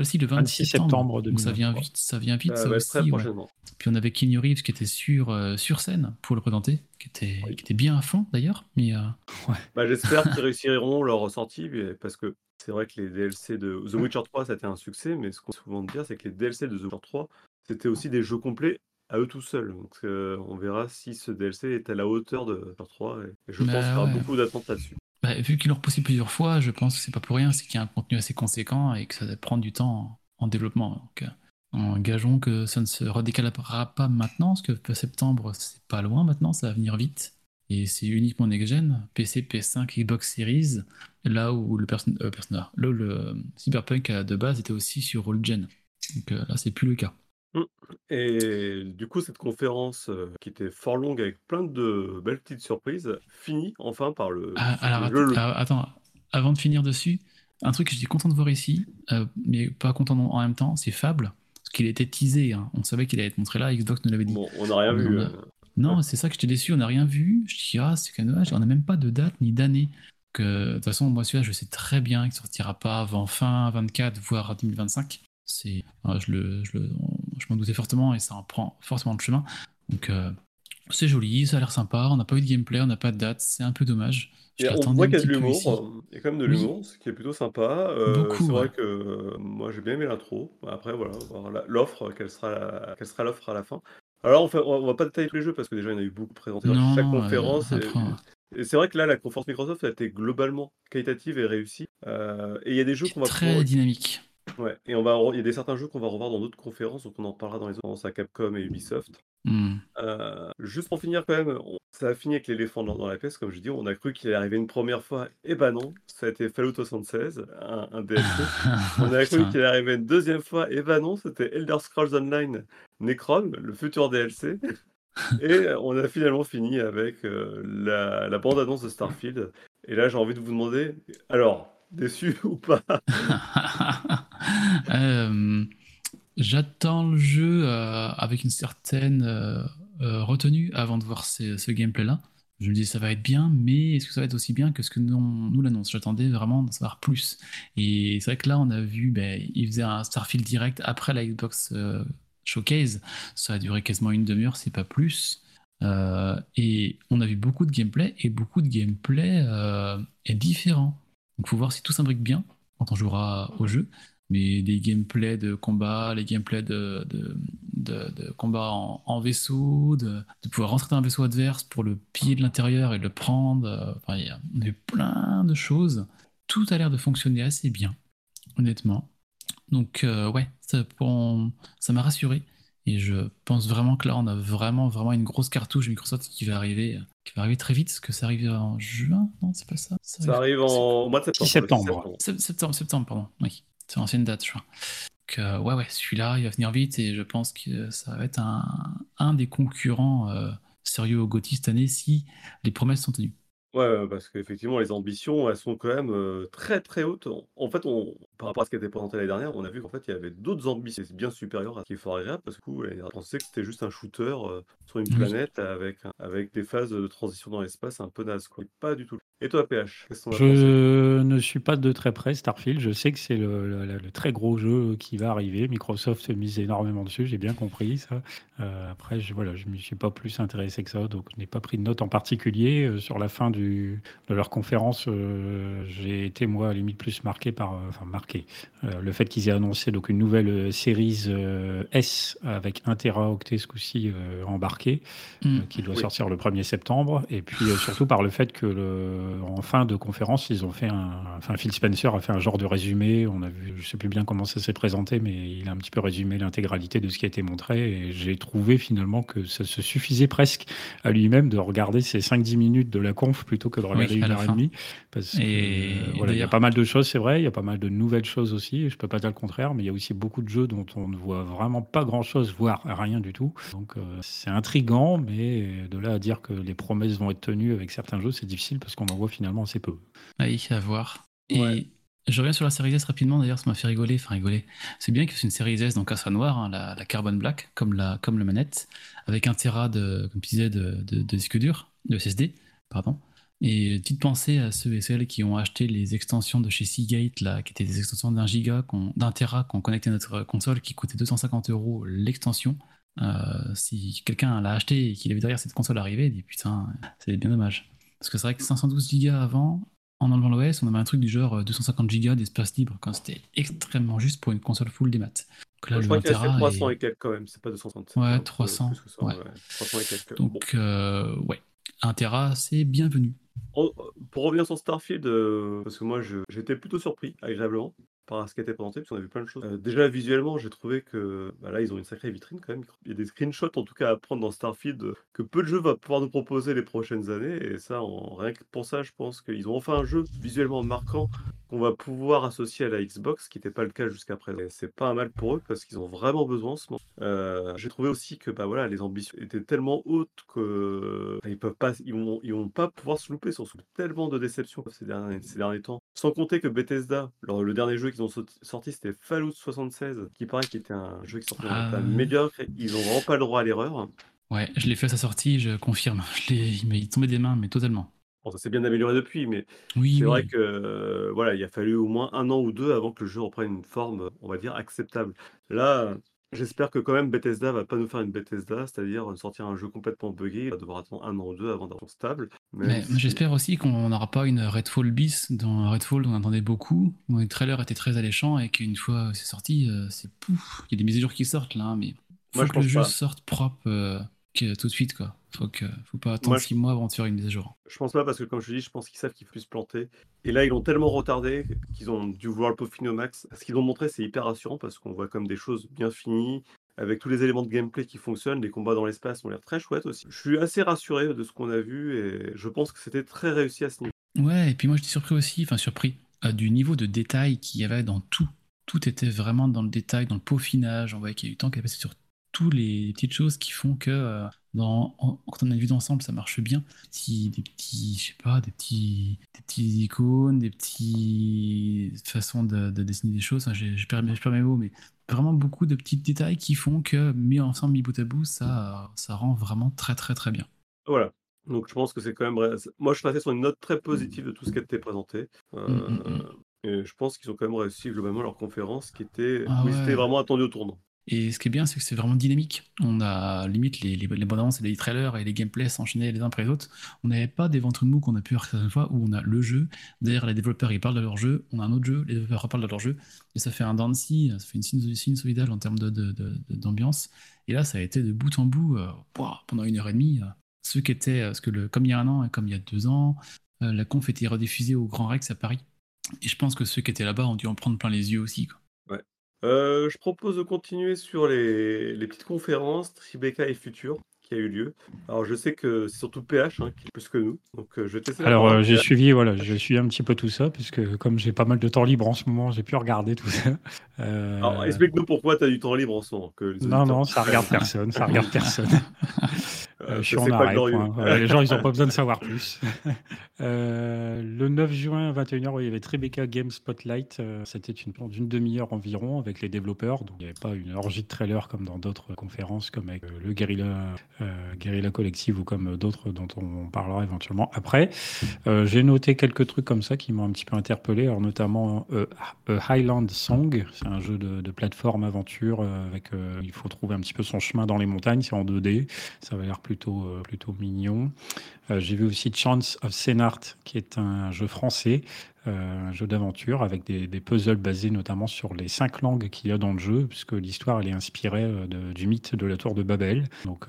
si le 26 26 septembre, donc ça vient 2023. vite, ça vient vite, Ça ça va être aussi. très ouais. prochainement. Puis on avait Keanu Reeves qui était sur, euh, sur scène pour le présenter, qui était, Oui. qui était bien à fond d'ailleurs. Mais euh, Bah, J'espère qu'ils réussiront leur sortie mais- parce que c'est vrai que les DLC de The Witcher 3 ça a été un succès, mais ce qu'on souvent dire c'est que les DLC de The Witcher 3 c'était aussi des jeux complets à eux tout seuls. Donc euh, on verra si ce DLC est à la hauteur de The Witcher 3 et, et je Bah pense qu'il y aura ouais. beaucoup d'attentes là-dessus. Bah, vu qu'ils l'ont repoussé plusieurs fois, je pense que c'est pas pour rien, c'est qu'il y a un contenu assez conséquent et que ça va prendre du temps en, en développement. Euh, engageons que ça ne se redécalera pas maintenant, parce que septembre c'est pas loin maintenant, ça va venir vite. Et c'est uniquement next-gen, PC, PS5, Xbox Series, là où le euh, le Cyberpunk euh, de base était aussi sur all-gen. Donc là, c'est plus le cas. Et du coup, cette conférence euh, qui était fort longue avec plein de belles petites surprises finit enfin par le, Ah, alors, le- att- attends, avant de finir dessus, un truc que j'étais content de voir ici, euh, mais pas content en même temps, c'est Fable, parce qu'il était teasé. hein. On savait qu'il allait être montré là, Xbox nous l'avait dit. Bon, on n'a rien On vu. a- euh. Non, c'est ça que j'étais déçu, on n'a rien vu. Je dis, ah, c'est quand même dommage, on n'a même pas de date ni d'année. De toute façon, moi, celui-là, je sais très bien qu'il sortira pas avant fin 24, voire 2025. C'est, ah, je le, je le- je m'en doutais fortement et ça en prend forcément le chemin. Donc, euh, c'est joli, ça a l'air sympa. On n'a pas eu de gameplay, on n'a pas de date, c'est un peu dommage. Je on voit qu'il y a de l'humour, il y a quand même de Oui. l'humour, ce qui est plutôt sympa. Euh, c'est vrai ouais. que euh, moi j'ai bien aimé l'intro. Après voilà, l'offre, quelle sera la- quelle sera l'offre à la fin. Alors on, fait, on va pas détailler tous les jeux parce que déjà il y en a eu beaucoup présentés dans chaque conférence. et- c'est vrai que là la conférence Microsoft a été globalement qualitative et réussie. Euh, et il y a des jeux qu'on va très pouvoir- dynamique. Ouais, et on va, il y a des certains jeux qu'on va revoir dans d'autres conférences, donc on en parlera dans les conférences à Capcom et Ubisoft. Hmm. Euh, juste pour finir quand même, on- ça a fini avec l'éléphant dans, dans la pièce, comme je dis, on a cru qu'il allait arriver une première fois, et bah non, ça a été Fallout 76, un, un DLC. On a cru qu'il allait arriver une deuxième fois, et bah non, c'était Elder Scrolls Online Necrom, le futur DLC. Et on a finalement fini avec euh, la, la bande-annonce de Starfield. Et là, j'ai envie de vous demander, alors, déçu ou pas Euh, J'attends le jeu euh, avec une certaine euh, retenue avant de voir ce, gameplay-là. Je me dis ça va être bien, mais est-ce que ça va être aussi bien que ce que nous, nous l'annonce? J'attendais vraiment d'en savoir plus. Et c'est vrai que là, on a vu, ben, il faisait un Starfield direct après la Xbox Showcase. Ça a duré quasiment une demi-heure, c'est pas plus. Et on a vu beaucoup de gameplay, et beaucoup de gameplay est différent. Donc, faut voir si tout s'imbrique bien quand on jouera au jeu mais les gameplays de combat, les gameplays de, combat en, vaisseau, de, pouvoir rentrer dans un vaisseau adverse pour le piller de l'intérieur et le prendre. Euh, enfin, il y a, plein de choses. Tout a l'air de fonctionner assez bien, honnêtement. Donc, euh, ouais, ça m'a rassuré. Et je pense vraiment que là, on a vraiment, vraiment une grosse cartouche Microsoft qui va arriver, qui va arriver très vite, parce que ça arrive en juin, non, c'est pas ça Ça, arrive, en... mois de septembre. Septembre. septembre, septembre, pardon, oui. C'est l'ancienne date, je crois. Donc, euh, ouais, ouais, celui-là, il va venir vite et je pense que ça va être un, un des concurrents euh, sérieux au GOTY cette année si les promesses sont tenues. Ouais, parce qu'effectivement, les ambitions, elles sont quand même très très hautes. En fait, on, par rapport à ce qui a été présenté l'année dernière, on a vu qu'en fait, il y avait d'autres ambitions bien supérieures à ce qui est fort agréable parce que coup, on pensait que c'était juste un shooter sur une planète avec, avec des phases de transition dans l'espace un peu naze. Quoi. Pas du tout. Et toi, PH Je ne suis pas de très près Starfield. Je sais que c'est le, très gros jeu qui va arriver. Microsoft mise énormément dessus, j'ai bien compris ça. Euh, après, je, voilà, je ne me suis pas plus intéressé que ça, donc je n'ai pas pris de note en particulier. Euh, sur la fin du, de leur conférence, euh, j'ai été, moi, à la limite, plus marqué par, enfin, marqué, le fait qu'ils aient annoncé donc, une nouvelle série S avec 1 Teraoctet ce coup-ci embarqué, mm. qui doit sortir le 1er septembre. Et puis, surtout par le fait que le euh, en fin de conférence, ils ont fait un. Enfin, Phil Spencer a fait un genre de résumé. On a vu, je sais plus bien comment ça s'est présenté, mais il a un petit peu résumé l'intégralité de ce qui a été montré. Et j'ai trouvé finalement que ça se suffisait presque à lui-même de regarder ces 5-10 minutes de la conf plutôt que de regarder une heure et demie. Parce et, voilà, il y a pas mal de choses, c'est vrai. Il y a pas mal de nouvelles choses aussi. Je peux pas dire le contraire, mais il y a aussi beaucoup de jeux dont on ne voit vraiment pas grand-chose, voire rien du tout. Donc euh, c'est intrigant, mais de là à dire que les promesses vont être tenues avec certains jeux, c'est difficile parce qu'on en voit finalement assez peu. Oui, à voir. Et je reviens sur la série S rapidement, d'ailleurs, ça m'a fait rigoler. Enfin, rigoler. C'est bien que c'est une série S, donc à sa noire, hein, la, Carbon Black, comme la, comme la manette, avec un Tera de, comme tu disais, de, de, disque dur, de SSD, pardon. Et petite pensée à ceux et celles qui ont acheté les extensions de chez Seagate, là, qui étaient des extensions d'un giga, d'un Tera, qu'on connectait à notre console, qui coûtait 250 euros l'extension. Euh, si quelqu'un l'a acheté et qu'il avait derrière cette console arrivée, il dit putain, c'est bien dommage. Parce que c'est vrai que 512 Go avant, en enlevant l'OS, on avait un truc du genre 250 Go d'espace libre, quand c'était extrêmement juste pour une console full des maths. là, je crois qu'il y a 300 et quelques quand même, c'est pas 250. Ouais, 300. ouais. 300 et quelques. Donc, euh, ouais, 1 Tera, c'est bienvenu. pour revenir sur Starfield, euh, parce que moi j'étais plutôt surpris, agréablement par ce qui été présenté, parce qu'on a vu plein de choses. Euh, déjà, visuellement, j'ai trouvé que bah là, ils ont une sacrée vitrine quand même. Il y a des screenshots, en tout cas, à prendre dans Starfield, que peu de jeux vont pouvoir nous proposer les prochaines années. Et ça, en, rien que pour ça, je pense qu'ils ont enfin un jeu visuellement marquant qu'on va pouvoir associer à la Xbox, qui n'était pas le cas jusqu'à présent. c'est pas mal pour eux, parce qu'ils ont vraiment besoin en ce moment. Euh, j'ai trouvé aussi que bah, les ambitions étaient tellement hautes que ils peuvent pas, ils vont, ils pas pouvoir se louper. Sur tellement de déceptions ces derniers, ces derniers temps. Sans compter que Bethesda, le dernier jeu qu'ils ont sorti, c'était Fallout 76, qui paraît qu'il était un jeu qui sortait ah. médiocre. Ils ont vraiment pas le droit à l'erreur. Ouais, je l'ai fait à sa sortie, je confirme. Je il m'est tombé des mains, mais totalement. Bon, ça s'est bien amélioré depuis, mais oui, c'est vrai que euh, voilà, il a fallu au moins un an ou deux avant que le jeu reprenne une forme, on va dire, acceptable. Là, J'espère que quand même Bethesda va pas nous faire une Bethesda, c'est-à-dire sortir un jeu complètement buggé, il va devoir attendre un an ou deux avant d'avoir stable. Mais, j'espère aussi qu'on n'aura pas une Redfall bis dans Redfall, on attendait beaucoup, où les trailers étaient très alléchants et qu'une fois c'est sorti, euh, c'est pouf. Il y a des mises à jour qui sortent là, mais faut Moi, que le jeu sorte propre euh, tout de suite quoi. Faut que, faut pas attendre 6 mois avant de faire une mise à jour. Je pense pas parce que comme je te dis, je pense qu'ils savent qu'ils peuvent se planter. Et là, ils l'ont tellement retardé qu'ils ont dû vouloir le peaufiner au max. Ce qu'ils ont montré, c'est hyper rassurant parce qu'on voit comme des choses bien finies, avec tous les éléments de gameplay qui fonctionnent. Les combats dans l'espace ont l'air très chouettes aussi. Je suis assez rassuré de ce qu'on a vu et je pense que c'était très réussi à ce niveau. Ouais, et puis moi, j'étais surpris aussi, enfin surpris, euh, du niveau de détail qu'il y avait dans tout. Tout était vraiment dans le détail, dans le peaufinage. On voyait qu'il y a eu du temps qui est passé sur toutes les petites choses qui font que euh, quand on a vu d'ensemble, ça marche bien. Des petits, je sais pas, des petits, des petits icônes, des petites façons de, dessiner des choses. J'ai je perds, mes mots, mais vraiment beaucoup de petits détails qui font que mis ensemble, mis bout à bout, ça, ça rend vraiment très très très bien. Voilà. Donc je pense que c'est quand même. Moi, je suis resté sur une note très positive de tout ce qui a été présenté. Mm, mm, mm. Euh, et je pense qu'ils ont quand même réussi globalement leur conférence qui était Ah ouais. vraiment attendus au tournant. Et ce qui est bien, c'est que c'est vraiment dynamique. On a limite les, les, les bandes annonces et les trailers et les gameplays s'enchaînaient les uns après les autres. On n'avait pas des ventres mous qu'on a pu voir certaines fois où on a le jeu, derrière les développeurs ils parlent de leur jeu, on a un autre jeu, les développeurs reparlent de leur jeu, et ça fait un dancy, ça fait une sinusoïdale en termes de- de- de- de- d'ambiance. Et là, ça a été de bout en bout, euh, pendant une heure et demie. euh, ceux qui étaient, parce que le, comme il y a un an et comme il y a deux ans, euh, la conf était rediffusée au Grand Rex à Paris. Et je pense que ceux qui étaient là-bas ont dû en prendre plein les yeux aussi. Euh, je propose de continuer sur les, les petites conférences Tribeca et Future qui a eu lieu. Alors je sais que c'est surtout PH hein, qui est plus que nous, donc euh, je vais la Alors, parole euh, j'ai PH. suivi, voilà, j'ai suivi un petit peu tout ça, puisque comme j'ai pas mal de temps libre en ce moment, j'ai pu regarder tout ça. Explique-nous pourquoi tu as du temps libre en ce moment. Que les Non, auditeurs non, ça regarde personne, ça regarde personne. Euh, Euh, je suis en arrêt. les gens, ils n'ont pas besoin de savoir plus. Euh, le 9 juin, 21h, il y avait Tribeca Game Spotlight. C'était une d'une demi-heure environ avec les développeurs. Donc, il n'y avait pas une orgie de trailers comme dans d'autres conférences, comme avec le Guerrilla, Guerrilla Collective ou comme d'autres dont on parlera éventuellement après. J'ai noté quelques trucs comme ça qui m'ont un petit peu interpellé, alors notamment Highland Song. C'est un jeu de, de plateforme aventure avec il faut trouver un petit peu son chemin dans les montagnes. C'est en 2D. Ça va l'air plutôt, euh, plutôt mignon. Euh, J'ai vu aussi Chance of Senart, qui est un jeu français, euh, un jeu d'aventure avec des, puzzles basés notamment sur les cinq langues qu'il y a dans le jeu, puisque l'histoire est inspirée du mythe de la tour de Babel. Donc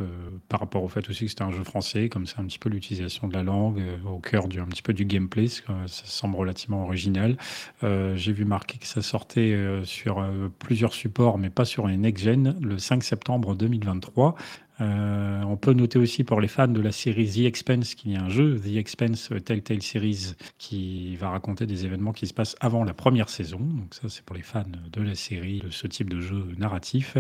par rapport au fait aussi que c'était un jeu français, comme c'est un petit peu l'utilisation de la langue au cœur du, petit peu du gameplay, ça, semble relativement original. J'ai vu marquer que ça sortait sur plusieurs supports, mais pas sur les next-gen, le 5 septembre 2023. Euh, on peut noter aussi pour les fans de la série The Expense qu'il y a un jeu, The Expense euh, Telltale Series, qui va raconter des événements qui se passent avant la première saison. Donc ça, c'est pour les fans de la série, de ce type de jeu narratif.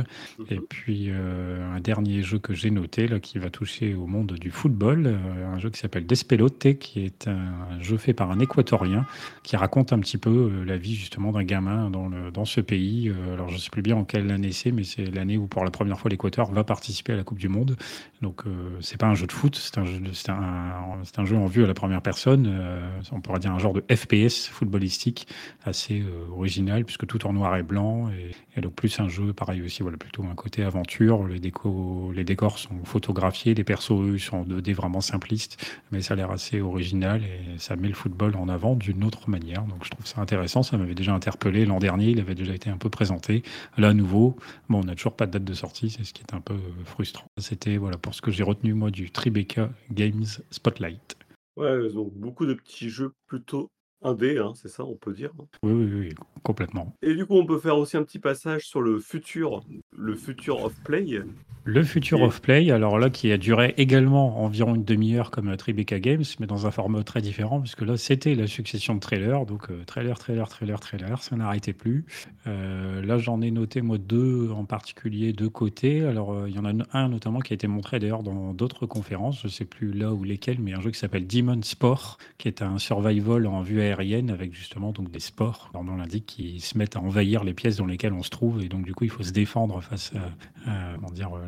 Et puis euh, un dernier jeu que j'ai noté, là, qui va toucher au monde du football, euh, un jeu qui s'appelle Despelote, qui est un jeu fait par un Équatorien, qui raconte un petit peu la vie justement d'un gamin dans, le, dans ce pays. Alors je ne sais plus bien en quelle année c'est, mais c'est l'année où pour la première fois l'Équateur va participer à la Coupe du Monde. Donc euh, c'est pas un jeu de foot, c'est un, jeu en vue à la première personne. Euh, on pourrait dire un genre de FPS footballistique assez euh, original, puisque tout en noir et blanc. Et, donc plus un jeu, pareil aussi, voilà, plutôt un côté aventure. Les, les décors sont photographiés, les persos, eux, sont 2D vraiment simplistes, mais ça a l'air assez original et ça met le football en avant d'une autre manière. Donc je trouve ça intéressant. Ça m'avait déjà interpellé l'an dernier, il avait déjà été un peu présenté. Là, à nouveau, bon, on n'a toujours pas de date de sortie, c'est ce qui est un peu euh, frustrant. C'était voilà pour ce que j'ai retenu moi du Tribeca Games Spotlight. Ouais, donc beaucoup de petits jeux plutôt indés, hein, c'est ça, on peut dire. Oui, oui, oui, complètement. Et du coup, on peut faire aussi un petit passage sur le futur, le futur of play. Le Future Et- of Play, alors là, qui a duré également environ une demi-heure comme Tribeca Games, mais dans un format très différent, puisque là, c'était la succession de trailers. Donc, euh, trailer, trailer, trailer, trailer, ça n'arrêtait plus. Euh, là, j'en ai noté, moi, deux en particulier, deux côtés. Alors, euh, il y en a un notamment qui a été montré d'ailleurs dans d'autres conférences, je ne sais plus là ou lesquelles, mais un jeu qui s'appelle Demon Sport, qui est un survival en vue aérienne avec justement donc des sports, leur nom l'indique, qui se mettent à envahir les pièces dans lesquelles on se trouve. Et donc, du coup, il faut se défendre face à, euh,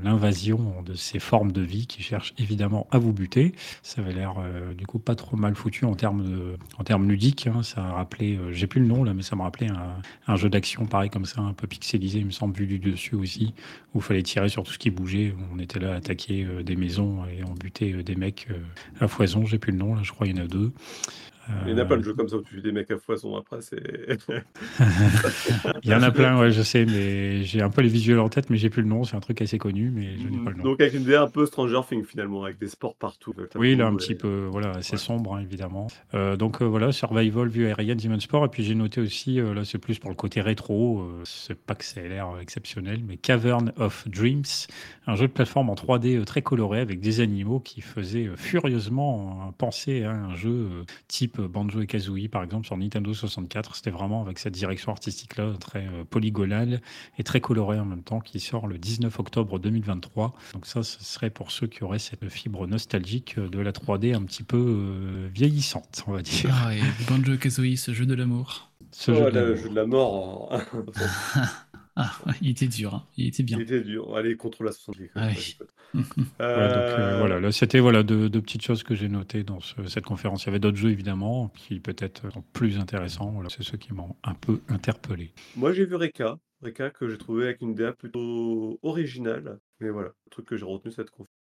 l'invasion de ces formes de vie qui cherchent évidemment à vous buter. Ça avait l'air euh, du coup pas trop mal foutu en termes, en termes ludiques. hein. Ça a rappelé, euh, j'ai plus le nom là, mais ça me rappelait un, jeu d'action pareil comme ça, un peu pixelisé, il me semble, vu du dessus aussi, où il fallait tirer sur tout ce qui bougeait. On était là à attaquer euh, des maisons et on butait des mecs à foison. J'ai plus le nom là, je crois qu'il y en a deux. Il y en a Euh, pas de jeux comme ça où tu fais des mecs à foison après, c'est. Il y en a plein, ouais, je sais, mais j'ai un peu les visuels en tête, mais j'ai plus le nom. C'est un truc assez connu, mais je n'ai pas le nom. Donc avec une idée un peu Stranger Things finalement, avec des sports partout. Oui, là, un petit peu, voilà, assez sombre, hein, évidemment. Euh, donc euh, voilà, Survival, vue aérienne, Demon Sport. Et puis j'ai noté aussi, euh, là, c'est plus pour le côté rétro, euh, c'est pas que ça ait l'air exceptionnel, mais Cavern of Dreams, un jeu de plateforme en 3D euh, très coloré avec des animaux qui faisaient euh, furieusement euh, penser à un jeu euh, type Banjo et Kazooie, par exemple, sur Nintendo 64. C'était vraiment avec cette direction artistique-là, très euh, polygonale et très colorée en même temps, qui sort le 19 octobre 2023. Donc ça, ce serait pour ceux qui auraient cette fibre nostalgique euh, de la 3D un petit peu euh, vieillissante, on va dire. Ah, et Banjo Kazooie, ce jeu de l'amour. Ce Oh, jeu là, de- le jeu de la mort. Ah, il était dur, hein. il était bien. Il était dur. Allez, contrôle la 60 Ah oui. Ouais, donc, euh, voilà, là c'était voilà deux, deux petites choses que j'ai notées dans ce- cette conférence. Il y avait d'autres jeux évidemment qui peut-être sont plus intéressants. Voilà, c'est ceux qui m'ont un peu interpellé. Moi, j'ai vu Reka. Reka que j'ai trouvé avec une DA plutôt originale. Mais voilà, le truc que j'ai retenu cette conférence.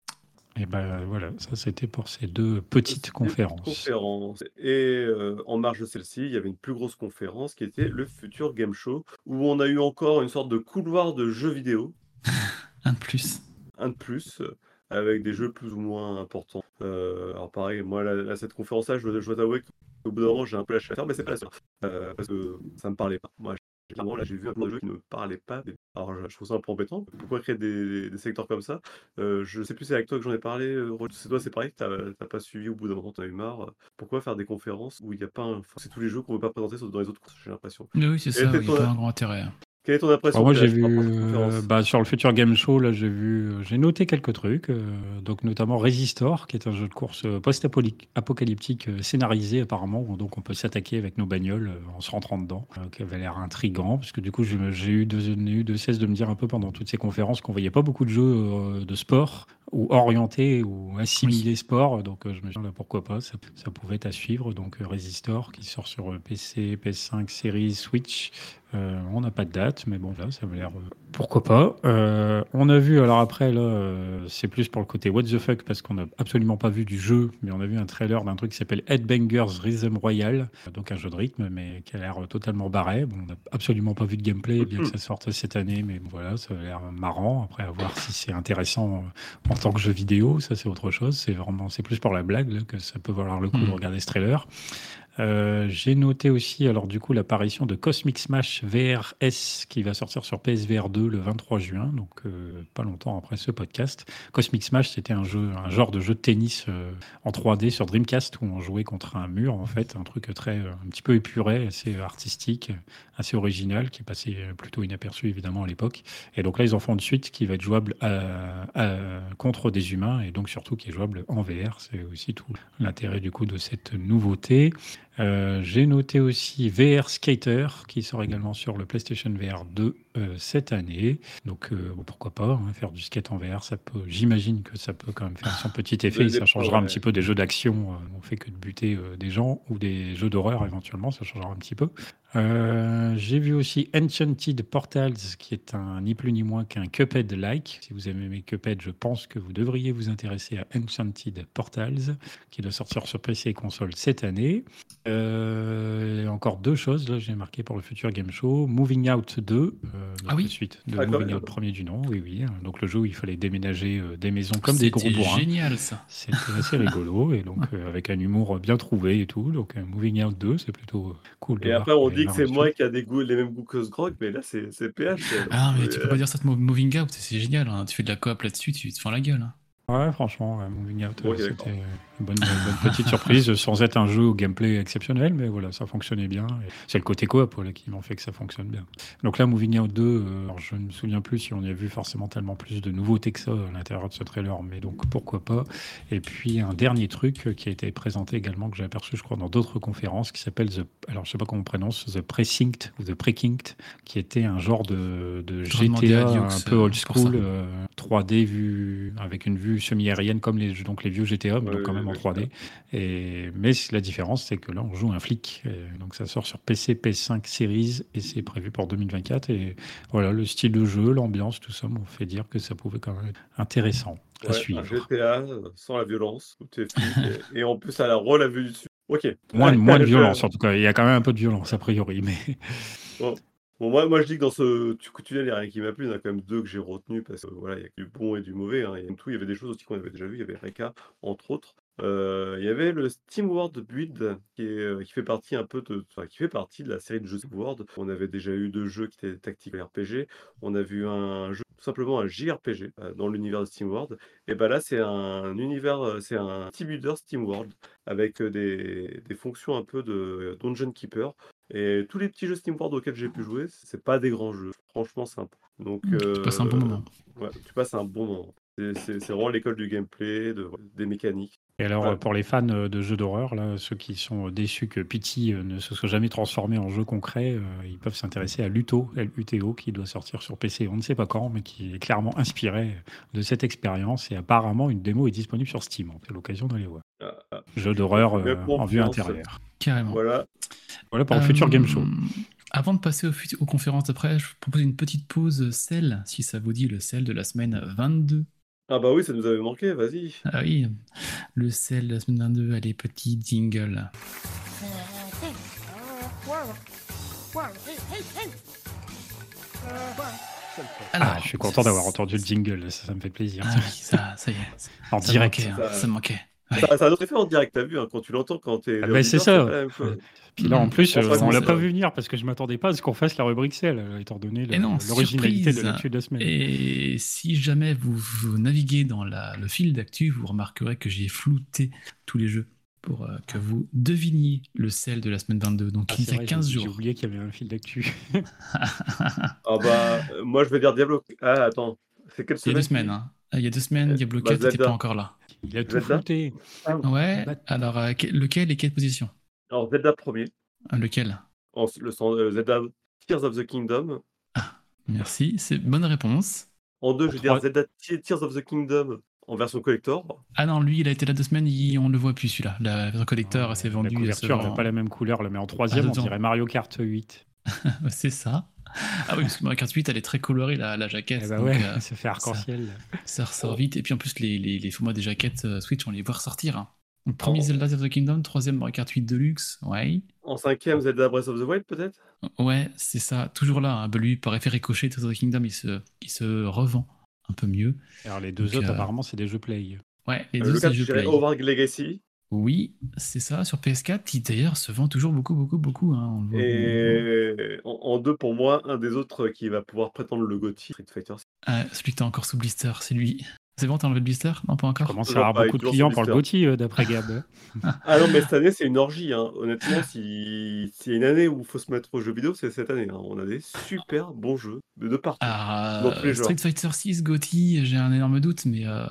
Et ben voilà, ça c'était pour ces deux petites conférences. conférence. Et euh, en marge de celle-ci, il y avait une plus grosse conférence qui était le Futur Game Show, où on a eu encore une sorte de couloir de jeux vidéo, Un de plus. un de plus, avec des jeux plus ou moins importants. Euh, alors pareil, moi, là, cette conférence-là, je, dois- je dois t'avouer qu'au bout d'un moment, j'ai un peu lâché l'affaire, mais c'est pas la seule. Euh, parce que ça me parlait pas. Moi, clairement, là, j'ai vu un peu de jeux qui ne me parlaient pas. Alors, je, je trouve ça un peu embêtant. Pourquoi créer des, des secteurs comme ça? Euh, Je sais plus c'est avec toi que j'en ai parlé. euh, Roger, C'est toi, c'est pareil, t'as pas suivi au bout d'un moment, t'en as eu marre. Pourquoi faire des conférences où il n'y a pas un... enfin, C'est tous les jeux qu'on veut pas présenter sauf dans les autres courses, j'ai l'impression? Mais oui, c'est ça, il n'y a pas un grand intérêt. Quelle est ton impression Alors moi j'ai vu euh, bah, sur le Future Game Show là j'ai vu euh, j'ai noté quelques trucs euh, donc notamment Resistor qui est un jeu de course post-apocalyptique euh, scénarisé apparemment où donc on peut s'attaquer avec nos bagnoles en se rentrant dedans qui avait l'air intrigant parce que du coup j'ai eu de, j'ai eu de cesse de me dire un peu pendant toutes ces conférences qu'on voyait pas beaucoup de jeux de sport ou orientés ou assimilés sport donc euh, je me dit là, pourquoi pas ça, ça pouvait être à suivre donc euh, Resistor qui sort sur euh, PC PS5 Series Switch euh, on n'a pas de date, mais bon, là, ça m'a l'air. pourquoi pas Euh, On a vu, alors après, là, c'est plus pour le côté what the fuck, parce qu'on n'a absolument pas vu du jeu, mais on a vu un trailer d'un truc qui s'appelle Headbangers Rhythm Royal, donc un jeu de rythme, mais qui a l'air totalement barré. Bon, on n'a absolument pas vu de gameplay, bien que ça sorte cette année, mais bon, voilà, ça a l'air marrant. Après, à voir si c'est intéressant en tant que jeu vidéo, ça, c'est autre chose. C'est vraiment, c'est plus pour la blague là, que ça peut valoir le coup de Mhm. regarder ce trailer. Euh, J'ai noté aussi, alors du coup, l'apparition de Cosmic Smash VRS qui va sortir sur PSVR 2 le 23 juin, donc euh, pas longtemps après ce podcast. Cosmic Smash, c'était un jeu, un genre de jeu de tennis euh, en 3D sur Dreamcast où on jouait contre un mur, en fait, un truc très, un petit peu épuré, assez artistique, assez original, qui passait euh, plutôt inaperçu évidemment à l'époque. Et donc là, ils en font une suite qui va être jouable à- à- contre des humains et donc surtout qui est jouable en VR. C'est aussi tout l'intérêt du coup de cette nouveauté. Euh, J'ai noté aussi VR Skater qui sort également sur le PlayStation VR 2 euh, cette année. Donc euh, bon, pourquoi pas hein, faire du skate en VR, ça peut. J'imagine que ça peut quand même faire son petit effet. Ça changera un petit peu des jeux d'action. on fait que de buter des gens ou des jeux d'horreur éventuellement. Ça changera un petit peu. Euh, J'ai vu aussi Enchanted Portals, qui est un ni plus ni moins qu'un Cuphead-like. Si vous aimez Cuphead, je pense que vous devriez vous intéresser à Enchanted Portals, qui doit sortir sur PC et console cette année. Euh, et encore deux choses, là j'ai marqué pour le futur Game Show. Moving Out 2, euh, Ah oui la suite de Ah, Moving. Out premier du nom, oui oui. Donc le jeu où il fallait déménager euh, des maisons comme des gros C'était bourrins. génial ça. C'était assez rigolo et donc euh, avec un humour bien trouvé et tout. Donc euh, Moving Out 2, c'est plutôt cool. de Et voir après, on que c'est moi qui a des goûts, les mêmes goûts que ce grog, mais là, c'est c'est PH. Ah, mais tu Euh, peux pas dire ça de Mo- Moving Out, c'est génial. hein. Tu fais de la coop là-dessus, tu te fends la gueule. hein. Ouais, franchement, ouais, Moving Out, euh, c'était une bonne, bonne petite surprise, sans être un jeu au gameplay exceptionnel, mais voilà, ça fonctionnait bien. C'est le côté coop là, qui m'en fait que ça fonctionne bien. Donc là, Moving Out 2, euh, alors je ne me souviens plus si on y a vu forcément tellement plus de nouveautés que ça à l'intérieur de ce trailer, mais donc pourquoi pas. Et puis un dernier truc euh, qui a été présenté également, que j'ai aperçu, je crois, dans d'autres conférences, qui s'appelle The, alors je sais pas comment on prononce, The Precinct ou The Precinct, qui était un genre de, de GTA un peu euh, old pour school, ça. euh, 3D vu avec une vue semi-aérienne comme les, donc les vieux GTA, mais Ouais, donc quand même en ouais, 3D. Et, mais la différence, c'est que là, on joue un flic. Et donc ça sort sur PC, PS5, Series, et c'est prévu pour 2024. Et voilà, le style de jeu, l'ambiance, tout ça m'ont fait dire que ça pouvait quand même être intéressant à ouais, suivre. un GTA sans la violence, où t'es flic, et, et en plus, à la rôle à vue du dessus. Ok. Moins, de- moins de violence, en tout cas. Il y a quand même un peu de violence, a priori. Mais Bon, moi, moi, je dis que dans ce tu tunnel, il n'y a rien qui m'a plu. Il y en a quand même deux que j'ai retenus parce que voilà, il y a du bon et du mauvais. hein. Et tout, il y avait des choses aussi qu'on avait déjà vues. Il y avait Reka, entre autres. Euh, il y avait le Steam World Build qui, est, euh, qui fait partie un peu de, enfin, qui fait partie de la série de jeux Steam World. On avait déjà eu deux jeux qui étaient tactiques RPG. On a vu un jeu, tout simplement un JRPG euh, dans l'univers de Steam World. Et ben là, c'est un univers, euh, c'est un team builder Steam World avec euh, des, des fonctions un peu de euh, Dungeon Keeper. Et tous les petits jeux Steam World auxquels j'ai pu jouer, c'est pas des grands jeux. Franchement, sympa. Donc, Tu passes un bon euh, moment. Ouais, tu passes un bon moment. C'est vraiment l'école du gameplay, de, des mécaniques. Et alors, Ouais. euh, pour les fans euh, de jeux d'horreur, ceux qui sont déçus que Pity euh, ne se soit jamais transformé en jeu concret, euh, ils peuvent s'intéresser à Luto, L-U-T-O, qui doit sortir sur PC, on ne sait pas quand, mais qui est clairement inspiré de cette expérience. Et apparemment, une démo est disponible sur Steam. C'est l'occasion d'aller voir. Ah, ah, Jeu d'horreur euh, en vue intérieure. Carrément. Voilà. Voilà pour le futur Game Show. Euh, Avant de passer aux, aux conférences d'après, je vous propose une petite pause sel, si ça vous dit, le sel de la semaine 22. Ah bah oui, ça nous avait manqué, vas-y. Ah oui, le sel de la semaine 22, allez, petit jingle. Alors, Ah, je suis content d'avoir entendu le jingle, ça, ça me fait plaisir. Ah oui, ça, ça y est, en ça direct. manquait, hein, Ça- ça manquait. Ouais. Ça, ça a un autre effet en direct, t'as vu, hein, quand tu l'entends, quand t'es. Ah bah, c'est ça. chose. Puis là, en plus, Bon, euh, on l'a pas vu venir parce que je m'attendais pas à ce qu'on fasse la rubrique celle, euh, étant donné l'originalité de l'actu de la semaine. Et si jamais vous, vous naviguez dans la- le fil d'actu, vous remarquerez que j'ai flouté tous les jeux pour euh, que vous deviniez le sel de la semaine 22. Donc Ah, il y a vrai, 15 j'ai- J'ai jours. oublié qu'il y avait un fil d'actu. Ah bah, euh, moi je vais dire Diablo. Ah, attends, c'est quelle Il y a semaine? deux semaines. hein. Ah, Il y a deux semaines, Euh, Diablo bah, 4 n'était Zelda. pas encore là. Il a tout flouté. Ouais, Bah- alors euh, que- lequel et quelle position Alors Zelda premier, Ah, Lequel en- le euh, Zelda Tears of the Kingdom. Merci, c'est bonne réponse. En deux, je vais dire Zelda Te- Tears of the Kingdom en version collector. Ah non, lui, il a été là deux semaines, il- on le voit plus celui-là. La version collector, c'est vendu. La se couverture vend- n'a pas la même couleur, là, mais en troisième, Ah, on dedans. dirait Mario Kart 8. C'est ça. Ah oui, parce que Mario Kart 8, elle est très colorée, la, la jaquette. Eh bah donc, ouais, euh, ça fait arc-en-ciel. ça ressort vite. Et puis en plus, les, les, les formats des jaquettes euh, Switch, on les voit ressortir. hein. Donc, premier Oh. Zelda Tears of the Kingdom, troisième Mario Kart 8 Deluxe. Ouais. En cinquième, Zelda Breath of the Wild peut-être? Ouais, c'est ça. Toujours là. hein. Bah, lui, par effet ricochet, Tears of the Kingdom, il se, il se revend un peu mieux. Alors les deux Donc, autres, euh, apparemment, c'est des jeux play. Ouais, les Euh, deux, Le c'est des je jeux dirais play. Legacy. Oui, c'est ça, sur PS4, qui d'ailleurs se vend toujours beaucoup, beaucoup, beaucoup. hein. On le voit- Et en, en deux, pour moi, un des autres qui va pouvoir prétendre le GOTY, Street Fighter. Ah, celui que t'as encore sous blister, c'est lui. C'est bon, t'as enlevé le blister? Non, pas encore? Commence à avoir beaucoup de clients pour le. Gauthier, euh, d'après Gab? Ah non, mais cette année, c'est une orgie. Hein. Honnêtement, si- s'il y a une année où il faut se mettre aux jeux vidéo, c'est cette année. hein. On a des super bons jeux de, de partout. Ah. Street Fighter 6, Gotti, j'ai un énorme doute, mais euh,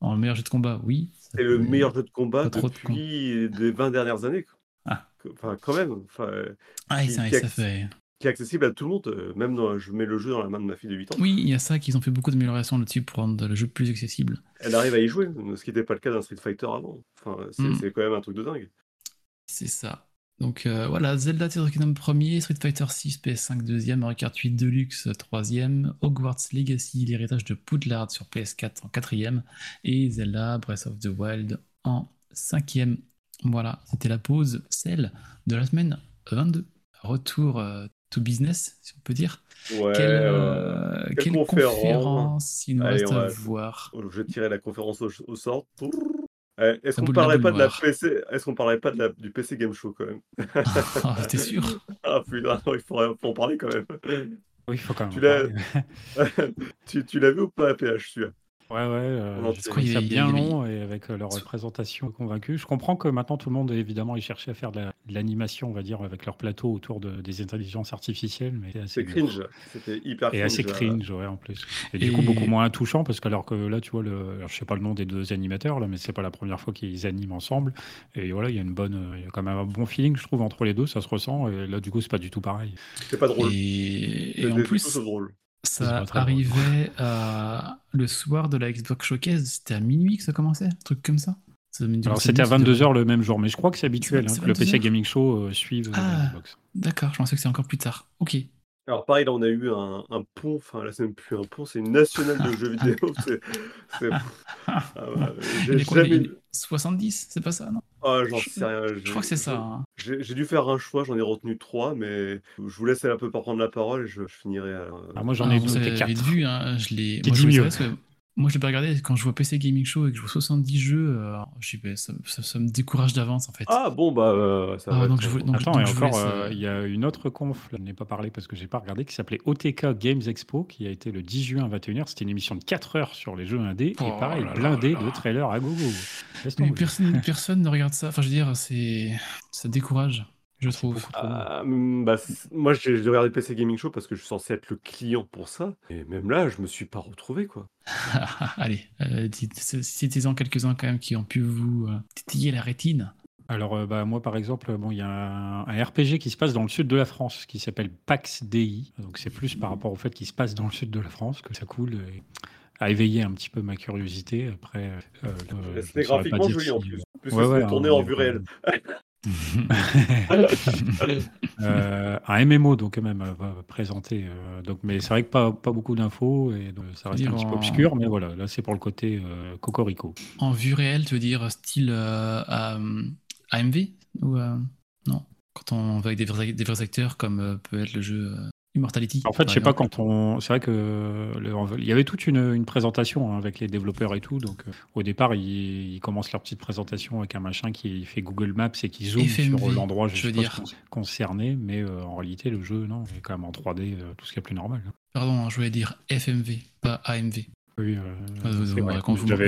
en meilleur jeu de combat, oui. C'est le meilleur jeu de combat trop de depuis les 20 dernières années. quoi. Ah. Enfin, quand même. Enfin, euh, Ah, qui- ça, qui ça acc- fait. qui est accessible à tout le monde. euh, Même dans, je mets le jeu dans la main de ma fille de 8 ans. Oui, il y a ça qu'ils ont fait beaucoup d'améliorations là-dessus pour rendre le jeu plus accessible. Elle arrive à y jouer, ce qui n'était pas le cas d'un Street Fighter avant. Enfin, c'est Mm. c'est quand même un truc de dingue. C'est ça. Donc euh, voilà, Zelda Tears Kingdom premier, Street Fighter 6 PS5 deuxième, Mario Kart 8 Deluxe troisième, Hogwarts Legacy, l'héritage de Poudlard sur PS4 en quatrième, et Zelda Breath of the Wild en cinquième. Voilà, c'était la pause, celle de la semaine 22. Retour euh, to business, si on peut dire. Ouais, quelle, euh, quelle quelle conférence. conférence il nous Allez, reste à voir je vais tirer la conférence au, au sort. Est-ce La qu'on parlerait pas de la. PC Est-ce qu'on parlerait pas de la, du PC Game Show quand même? Ah, T'es sûr? Ah putain, il faudrait faut en parler quand même. Oui, il faut quand même. Tu l'as- en parler. tu tu l'as vu ou pas à PH celui-là? Ouais, ouais, euh, sait. trouvé ça bien long et avec euh, leur présentation convaincue. Je comprends que maintenant tout le monde, évidemment, ils cherchait à faire de la- de l'animation, on va dire, avec leur plateau autour de, des intelligences artificielles, mais c'est cringe. C'était hyper Et cringe. assez euh, cringe, ouais, en plus. Et du Et- coup, beaucoup moins touchant, parce que alors que là, tu vois, le, alors, je sais pas le nom des deux animateurs, là, mais c'est pas la première fois qu'ils animent ensemble. Et voilà, il y a une bonne, il y a quand même un bon feeling, je trouve, entre les deux, ça se ressent. Et là, du coup, c'est pas du tout pareil. C'est pas drôle. Et, et en plus, drôle. C'est Ça arrivait à... le soir de la Xbox Showcase, c'était à minuit que ça commençait, un truc comme ça. Alors, c'était à me dit- 22h le même jour, mais je crois que c'est habituel C'est hein, que le PC 22 Gaming Show euh, suive euh, Ah. la Xbox. D'accord, je pensais que c'était encore plus tard. Ok. Alors pareil, là on a eu un, un pont, enfin là c'est même plus un pont, c'est une nationale de jeux vidéo. C'est, c'est- Ah, j'ai combien jamais... Il est 70, c'est pas ça, non? Ah, j'en sais rien. Je crois que c'est ça. hein. J'ai, j'ai dû faire un choix, j'en ai retenu trois, mais je vous laisse un peu par prendre la parole et je, je finirai à... Ah, moi, j'en Alors, ai vous noté avez 4. vu, hein, je l'ai. Moi, dit je mieux. Moi, je l'ai pas regardé. Quand je vois PC Gaming Show et que je vois 70 jeux, euh, je bah, ça, ça- ça me décourage d'avance, en fait. Ah bon, bah euh, ça Ah, va donc être- je donc- Attends, donc et je vous encore, laisse, euh, il y a une autre conf, je n'ai pas parlé parce que j'ai pas regardé, qui s'appelait OTK Games Expo, qui a été le 10 juin à 21h. C'était une émission de 4 heures sur les jeux indés, Oh et pareil, là là blindé là. de trailers à gogo. Mais personne, personne ne regarde ça. Enfin, je veux dire, c'est ça décourage. Je trouve. Ah, bah, moi, j'ai regardé PC Gaming Show parce que je suis censé être le client pour ça. Et même là, je me suis pas retrouvé, quoi. Allez, euh, citez-en quelques-uns quand même qui ont pu vous euh, titiller la rétine. Alors, euh, bah, moi, par exemple, bon, il y a un, un RPG qui se passe dans le sud de la France qui s'appelle Pax DI. Donc, c'est plus par rapport au fait qu'il se passe dans le sud de la France que ça coule et a éveillé un petit peu ma curiosité. Après, euh, euh, C'était pas graphiquement joli en si, plus. euh, En plus, Ouais, c'était ouais, tourné en vue réelle. Euh, un MMO donc quand même euh, va présenter euh, donc mais c'est vrai que pas, pas beaucoup d'infos et donc, ça reste un petit peu obscur mais voilà là c'est pour le côté euh, cocorico. En vue réelle, tu veux dire style AMV ou non? Quand on va avec des vrais, des vrais acteurs comme peut être le jeu Immortality. en fait je sais pas quand on c'est vrai que le- il y avait toute une, une présentation hein, avec les développeurs et tout donc euh, au départ ils, ils commencent leur petite présentation avec un machin qui fait Google Maps et qui zoome FMV, sur l'endroit je veux dire. concerné mais euh, en réalité le jeu non est quand même en 3D euh, tout ce qui est plus normal Pardon, hein, je voulais dire FMV, pas AMV. oui euh, Ah,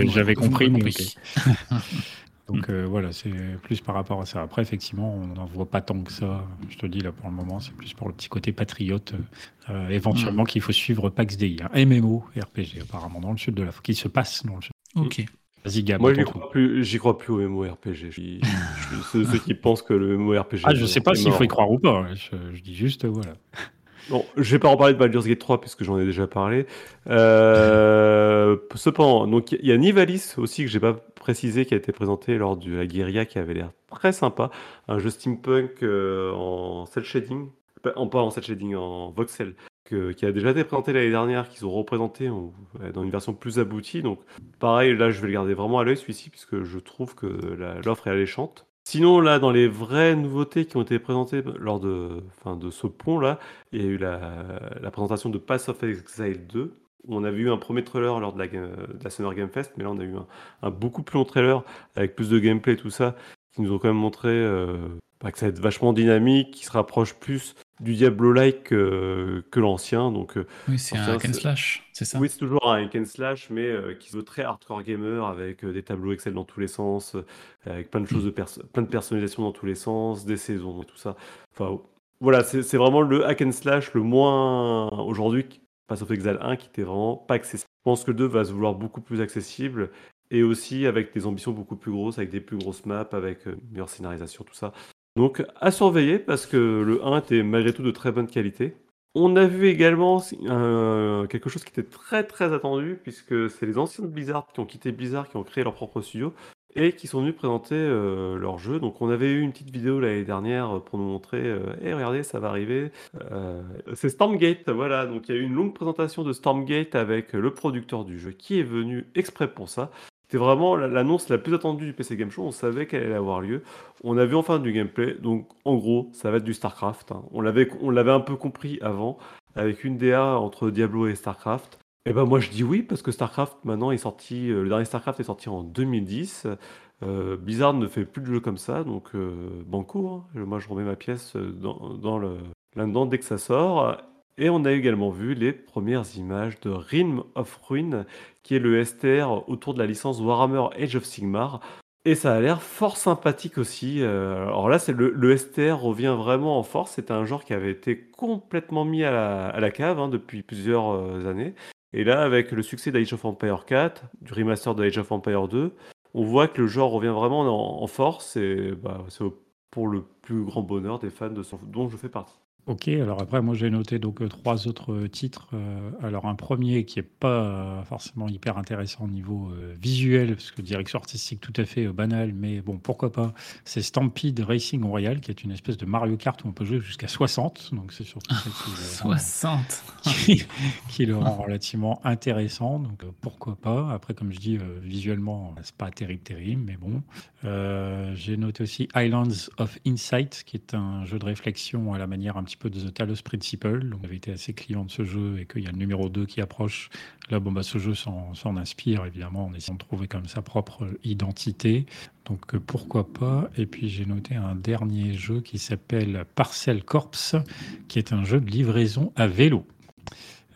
j'avais compris mais compris. Donc euh, voilà, c'est plus par rapport à ça. Après, effectivement, on n'en voit pas tant que ça. Je te dis là pour le moment, c'est plus pour le petit côté patriote. euh, éventuellement qu'il faut suivre Pax DI, un MMO RPG apparemment dans le sud de la qui se passe dans le sud. Ok. Vas-y Gab. Moi, j'y crois plus, j'y crois plus au MMORPG. Je suis, je suis ceux, ceux qui pensent que le MMORPG. Ah, je sais pas s'il faut y croire ou pas. hein. Je, je dis juste voilà. Bon, je vais pas en parler de Baldur's Gate 3 puisque j'en ai déjà parlé. Euh, cependant, il y a Nivalis aussi que j'ai pas précisé qui a été présenté lors de la guérilla qui avait l'air très sympa, un jeu steampunk euh, en cel shading, en, pas en shading, en voxel, qui a déjà été présenté l'année dernière, qu'ils ont représenté dans une version plus aboutie. Donc pareil, là je vais le garder vraiment à l'œil celui-ci puisque je trouve que l'offre est alléchante. Sinon, là, dans les vraies nouveautés qui ont été présentées lors de, enfin, de ce pont-là, il y a eu la, présentation de Pass of Exile 2, où on avait eu un premier trailer lors de la, Summer Game Fest, mais là on a eu un, un beaucoup plus long trailer avec plus de gameplay et tout ça, qui nous ont quand même montré euh, bah, que ça va être vachement dynamique, qui se rapproche plus du Diablo-like que, que l'ancien. Donc, euh, Oui, c'est un hack and slash, c'est ça? Oui, c'est toujours un hack and slash, mais euh, qui se veut très hardcore gamer, avec euh, des tableaux Excel dans tous les sens, euh, avec plein de choses, de perso- plein de personnalisation dans tous les sens, des saisons et tout ça. Enfin, voilà, c'est vraiment le hack and slash le moins aujourd'hui, Pass of Exile 1, qui était vraiment pas accessible. Je pense que le 2 va se vouloir beaucoup plus accessible, et aussi avec des ambitions beaucoup plus grosses, avec des plus grosses maps, avec euh, une meilleure scénarisation, tout ça. Donc à surveiller, parce que le 1 était malgré tout de très bonne qualité. On a vu également euh, quelque chose qui était très très attendu, puisque c'est les anciens de Blizzard qui ont quitté Blizzard, qui ont créé leur propre studio, et qui sont venus présenter euh, leur jeu. Donc on avait eu une petite vidéo l'année dernière pour nous montrer, euh, Eh, regardez, ça va arriver. Euh, c'est Stormgate, voilà. Donc il y a eu une longue présentation de Stormgate avec le producteur du jeu, qui est venu exprès pour ça. C'était vraiment la- l'annonce la plus attendue du PC Game Show. On savait qu'elle allait avoir lieu. On a vu enfin du gameplay. Donc, en gros, ça va être du StarCraft. hein. On l'avait, un peu compris avant, avec une DA entre Diablo et StarCraft. Et ben moi, je dis oui, parce que StarCraft, maintenant, est sorti. euh, le dernier StarCraft est sorti en 2010. Euh, Blizzard ne fait plus de jeux comme ça. Donc, euh, hein. Moi, je remets ma pièce euh, dans, dans le, là-dedans dès que ça sort. Et on a également vu les premières images de Realm of Ruin, qui est le STR autour de la licence Warhammer Age of Sigmar. Et ça a l'air fort sympathique aussi. Euh, alors là, le, STR revient vraiment en force. C'était un genre qui avait été complètement mis à la, cave hein, depuis plusieurs euh, années. Et là, avec le succès d'Age of Empire 4, du remaster de Age of Empire 2, on voit que le genre revient vraiment en, force. Et bah, c'est pour le plus grand bonheur des fans dont je fais partie. Ok, alors après, moi j'ai noté donc euh, trois autres euh, titres. Euh, alors un premier qui est pas euh, forcément hyper intéressant au niveau visuel, parce que direction artistique tout à fait euh, banal, mais bon, pourquoi pas. C'est Stampede Racing Royale, qui est une espèce de Mario Kart où on peut jouer jusqu'à 60, donc c'est surtout ça qui, le rend- 60 qui, qui le rend relativement intéressant. Donc pourquoi pas. Après, comme je dis, visuellement, c'est pas terrible, terrible, mais bon. J'ai noté aussi Islands of Insight, qui est un jeu de réflexion à la manière un petit peu de The Talos Principle. Donc, j'avais été assez client de ce jeu et qu'il y a le numéro 2 qui approche. Là, bon, bah, ce jeu s'en inspire, évidemment, en essayant de trouver comme sa propre identité. Donc, euh, pourquoi pas? Et puis, j'ai noté un dernier jeu qui s'appelle Parcel Corps, qui est un jeu de livraison à vélo.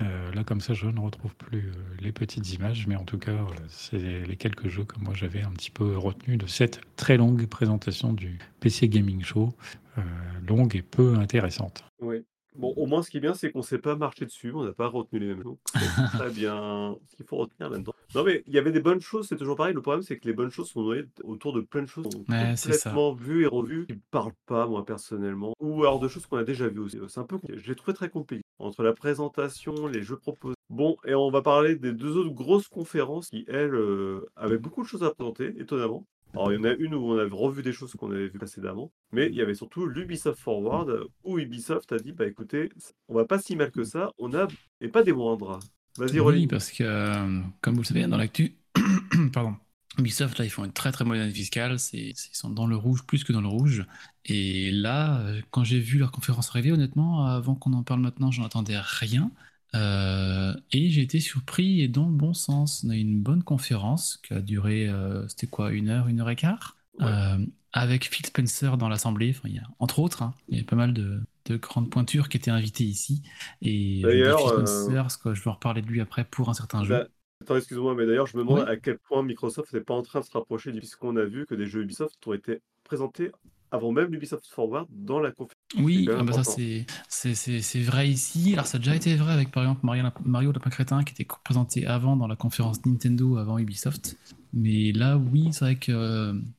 Euh, là, comme ça, je ne retrouve plus euh, les petites images, mais en tout cas, c'est les quelques jeux que moi j'avais un petit peu retenus de cette très longue présentation du PC Gaming Show, euh, longue et peu intéressante. Oui. Bon, au moins, ce qui est bien, c'est qu'on ne s'est pas marché dessus, on n'a pas retenu les mêmes choses. C'est très bien. Ce qu'il faut retenir là-dedans. Non, mais il y avait des bonnes choses, c'est toujours pareil. Le problème, c'est que les bonnes choses sont noyées autour de plein de choses Ouais, complètement vues et revues, qui ne parlent pas, moi, personnellement. Ou alors de choses qu'on a déjà vues aussi. C'est un peu compliqué. Je l'ai trouvé très compliqué. Entre la présentation, les jeux proposés. Bon, et on va parler des deux autres grosses conférences qui, elles, euh, avaient beaucoup de choses à présenter, étonnamment. Alors, il y en a une où on avait revu des choses qu'on avait vues précédemment, mais il y avait surtout l'Ubisoft Forward, où Ubisoft a dit, bah écoutez, on va pas si mal que ça, on a, et pas des moindres. Vas-y, Oui, parce que, euh, comme vous le savez, dans l'actu, pardon, Ubisoft, là, ils font une très très mauvaise année fiscale. Ils sont dans le rouge plus que dans le rouge. Et là, euh, quand j'ai vu leur conférence arriver, honnêtement, avant qu'on en parle maintenant, j'en attendais rien. Euh, et j'ai été surpris et dans le bon sens. On a eu une bonne conférence qui a duré, euh, c'était quoi, une heure, une heure et quart Ouais. Euh, avec Phil Spencer dans l'assemblée. Enfin, il y a, entre autres, hein, il y a pas mal de, de grandes pointures qui étaient invitées ici. Et D'ailleurs, Phil Spencer, que je vais reparler de lui après pour un certain jeu. Bah, attends, excuse-moi, mais d'ailleurs, je me demande à quel point Microsoft n'est pas en train de se rapprocher, du- puisqu'on a vu que des jeux Ubisoft ont été présentés avant même l'Ubisoft Forward dans la conférence. Oui, ah bah ça c'est c'est- c'est- c'est vrai ici. Alors ça a déjà été vrai avec par exemple Mario, Mario Lapin Crétin qui était présenté avant dans la conférence Nintendo avant Ubisoft. Mais là, oui, c'est vrai qu'il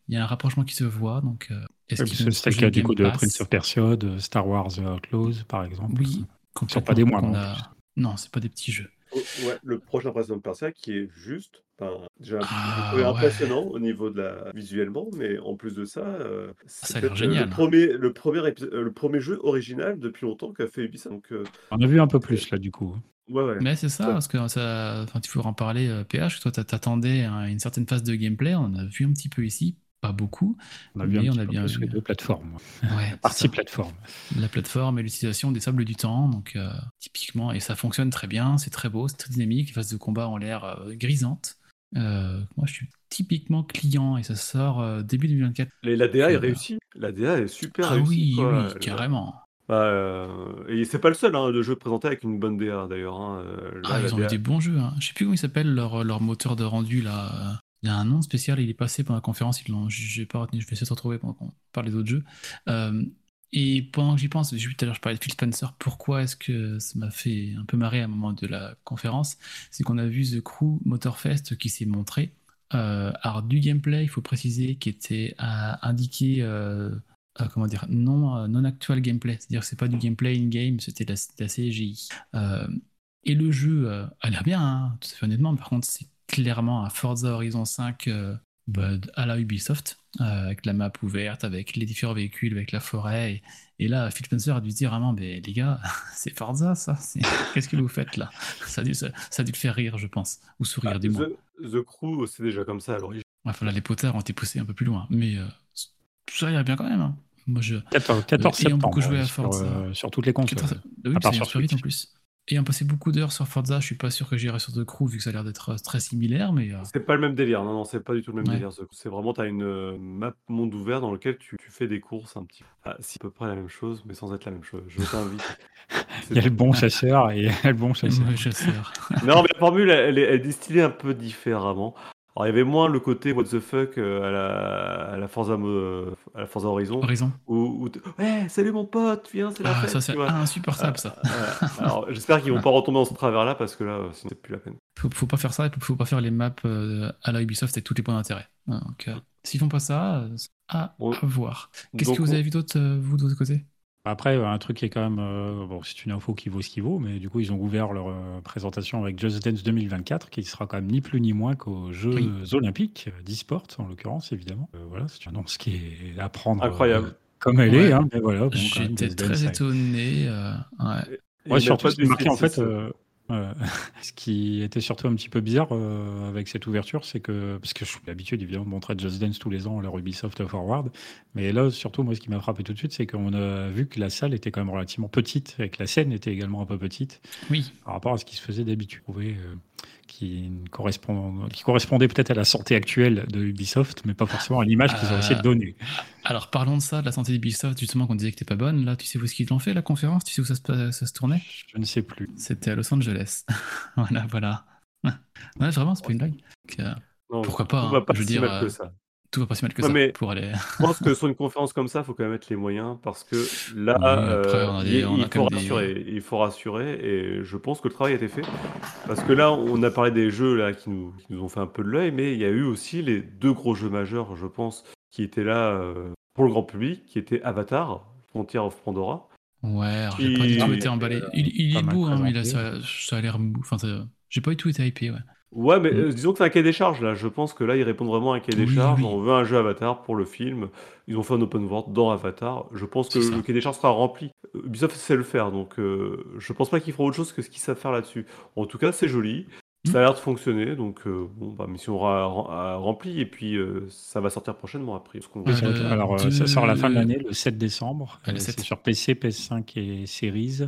y a un rapprochement qui se voit. Donc, euh, est-ce vont C'était le cas du coup de Prince of Persia, de Star Wars The Outlaws, par exemple. Oui, sont complètement. pas des moindres, a- Non, c'est pas des petits jeux. Oh, ouais, le prochain Prince Persia qui est juste, enfin, déjà un Ah, peu ouais. impressionnant au niveau de la visuellement, mais en plus de ça, euh, c'est ça a l'air peut-être, euh, génial. le premier, le premier, épi- euh, le premier jeu original depuis longtemps qu'a fait Ubisoft. Donc, euh, On a vu un peu plus là du coup. ouais, ouais. Mais c'est ça, parce que ça, enfin, tu faut en parler, euh, PH, toi t'a- t'attendais à une certaine phase de gameplay, on a vu un petit peu ici, pas beaucoup, On a vu mais un on a bien vu. les deux plateformes. Ouais, La partie plateforme. la plateforme et l'utilisation des sables du temps. Donc, euh, typiquement, et ça fonctionne très bien, c'est très beau, c'est très dynamique. Les phases de combat ont l'air euh, grisantes. Euh, moi, je suis typiquement client et ça sort euh, début 2024. Les- La DA est réussie. La DA est super Ah réussie. oui, quoi. oui, carrément. Bah, euh, et c'est pas le seul hein, de jeu présenté avec une bonne DA d'ailleurs. hein. Ah, ils ont eu DA des bons jeux. Hein. Je sais plus comment il s'appelle leur, leur moteur de rendu là. Euh, Il y a un nom spécial, il est passé pendant la conférence, ils l'ont, j'ai pas retenu, je vais essayer de retrouver pendant qu'on parle des autres jeux. Euh, et pendant que j'y pense, tout à l'heure, je parlais de Phil Spencer, pourquoi est-ce que ça m'a fait un peu marrer à un moment de la conférence? C'est qu'on a vu The Crew Motorfest qui s'est montré. Euh, alors, du gameplay, il faut préciser, qui était à indiquer, euh, euh, comment dire, non, euh, non actual gameplay. C'est-à-dire que c'est pas du gameplay in-game, c'était de la, CGI. Euh, et le jeu euh, a l'air bien, hein, tout à fait honnêtement. Par contre, c'est clairement un Forza Horizon 5 euh, bah, à la Ubisoft, euh, avec la map ouverte, avec les différents véhicules, avec la forêt. Et, et là, Phil Spencer a dû se dire vraiment, mais les gars, c'est Forza ça Qu'est-ce que vous faites là? Ça a, dû, ça, ça a dû le faire rire, je pense. Ou sourire, Ah, du moins. The, The Crew, c'est déjà comme ça à l'origine. Les potards ont été poussés un peu plus loin. Mais euh, ça irait bien quand même. hein. Moi, je. 14, 14 ayant septembre beaucoup joué à euh, sur, Forza. euh, sur toutes les consoles. 14 Oui, à part sur vite en Switch. plus. Ayant passé beaucoup d'heures sur Forza, je suis pas sûr que j'irai sur The Crew vu que ça a l'air d'être euh, très similaire, mais euh, C'est pas le même délire. Non, non, c'est pas du tout le même Ouais. délire. C'est vraiment, tu as une euh, map monde ouvert dans lequel tu, tu fais des courses un petit peu. Ah, si, à peu près la même chose, mais sans être la même chose. Je t'invite. Il y a le bon chasseur et il y a le bon chasseur. Non, mais la formule, elle, elle est distillée un peu différemment. Alors, il y avait moins le côté what the fuck euh, à la, à la Forza, Mo- à la Forza Horizon. Horizon. Où, où ouais, salut mon pote, viens, c'est la Ah, fête. ça c'est insupportable ça. Euh, alors, j'espère qu'ils vont pas retomber dans ce travers-là parce que là, euh, sinon, c'est plus la peine. Faut, faut pas faire ça, et faut pas faire les maps euh, à la Ubisoft avec tous les points d'intérêt. Donc, euh, s'ils font pas ça, euh, à, Bon. à voir. Qu'est-ce que vous on- avez vu d'autre, euh, vous, de votre côté? Après, un truc qui est quand même. euh, bon, c'est une info qui vaut ce qu'il vaut, mais du coup, ils ont ouvert leur euh, présentation avec Just Dance 2024, qui sera quand même ni plus ni moins qu'aux Jeux Oui. Olympiques euh, d'e-sport, en l'occurrence, évidemment. Euh, voilà, c'est une annonce qui est à prendre. euh, Incroyable. comme elle Ouais. est, hein, mais voilà. bon, J'étais très étonné. euh, ouais. Ouais, surtout, pas ce de qui marquait en fait, 6, euh, ce qui était surtout un petit peu bizarre euh, avec cette ouverture, c'est que, parce que je suis l'habitude évidemment de montrer Just Dance tous les ans à leur Ubisoft Forward, mais là, surtout, moi, ce qui m'a frappé tout de suite, c'est qu'on a vu que la salle était quand même relativement petite, et que la scène était également un peu petite Oui, par rapport à ce qui se faisait d'habitude. Euh, qui, ne correspond, qui correspondait peut-être à la santé actuelle de Ubisoft, mais pas forcément à l'image qu'ils ont essayé de Euh, donner. Alors parlons de ça, de la santé d'Ubisoft, justement qu'on disait que t'es pas bonne. Là, tu sais où est-ce qu'ils l'ont fait la conférence? Tu sais où ça se, pa- ça se tournait? Je ne sais plus. C'était à Los Angeles. voilà, voilà. Ouais, vraiment, c'est pas une blague. Donc, euh, Non, Pourquoi pas, Tout hein. va pas Je veux dire, mal euh, que ça. Tout va pas si mal que ça mais- pour aller. Je pense que sur une conférence comme ça, il faut quand même mettre les moyens parce que là, euh, il, faut rassurer, il faut rassurer et je pense que le travail a été fait. Parce que là, on a parlé des jeux là, qui, nous, qui nous ont fait un peu de l'œil, mais il y a eu aussi les deux gros jeux majeurs, je pense, qui étaient là euh, pour le grand public, qui étaient Avatar, Frontier of Pandora. Ouais, j'ai pas du tout été emballé. Il, il est beau, hein, mais il a- ça, ça a l'air mou. Enfin, j'ai pas du tout été hypé, ouais. Ouais, mais Mm. euh, disons que c'est un cahier des charges là. Je pense que là, ils répondent vraiment à un cahier des Oui, charges. oui. On veut un jeu Avatar pour le film. Ils ont fait un open world dans Avatar. Je pense que C'est ça. le cahier des charges sera rempli. Euh, Ubisoft sait le faire, donc euh, je pense pas qu'ils feront autre chose que ce qu'ils savent faire là-dessus. En tout cas, c'est joli. Ça a l'air de fonctionner, donc euh, bon, bah, mission aura a rempli et puis euh, ça va sortir prochainement après. Oui, Euh, alors, euh, de- ça sort à la fin de l'année, le 7 décembre. Ah, le Euh, 7. C'est sur PC, PS5 et Series.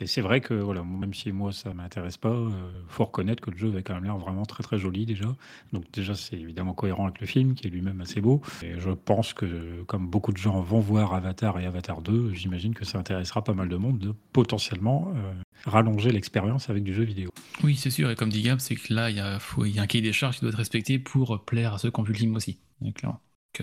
Et c'est vrai que, voilà, même si moi ça m'intéresse pas, euh, faut reconnaître que le jeu avait quand même l'air vraiment très très joli déjà. Donc déjà, c'est évidemment cohérent avec le film, qui est lui-même assez beau. Et je pense que, comme beaucoup de gens vont voir Avatar et Avatar 2, j'imagine que ça intéressera pas mal de monde de potentiellement euh, rallonger l'expérience avec du jeu vidéo. Oui, c'est sûr. Et comme dit Gab, c'est que là, il y, a, faut- il y a un cahier des charges qui doit être respecté pour plaire à ceux qui ont vu le film aussi. Donc, clairement.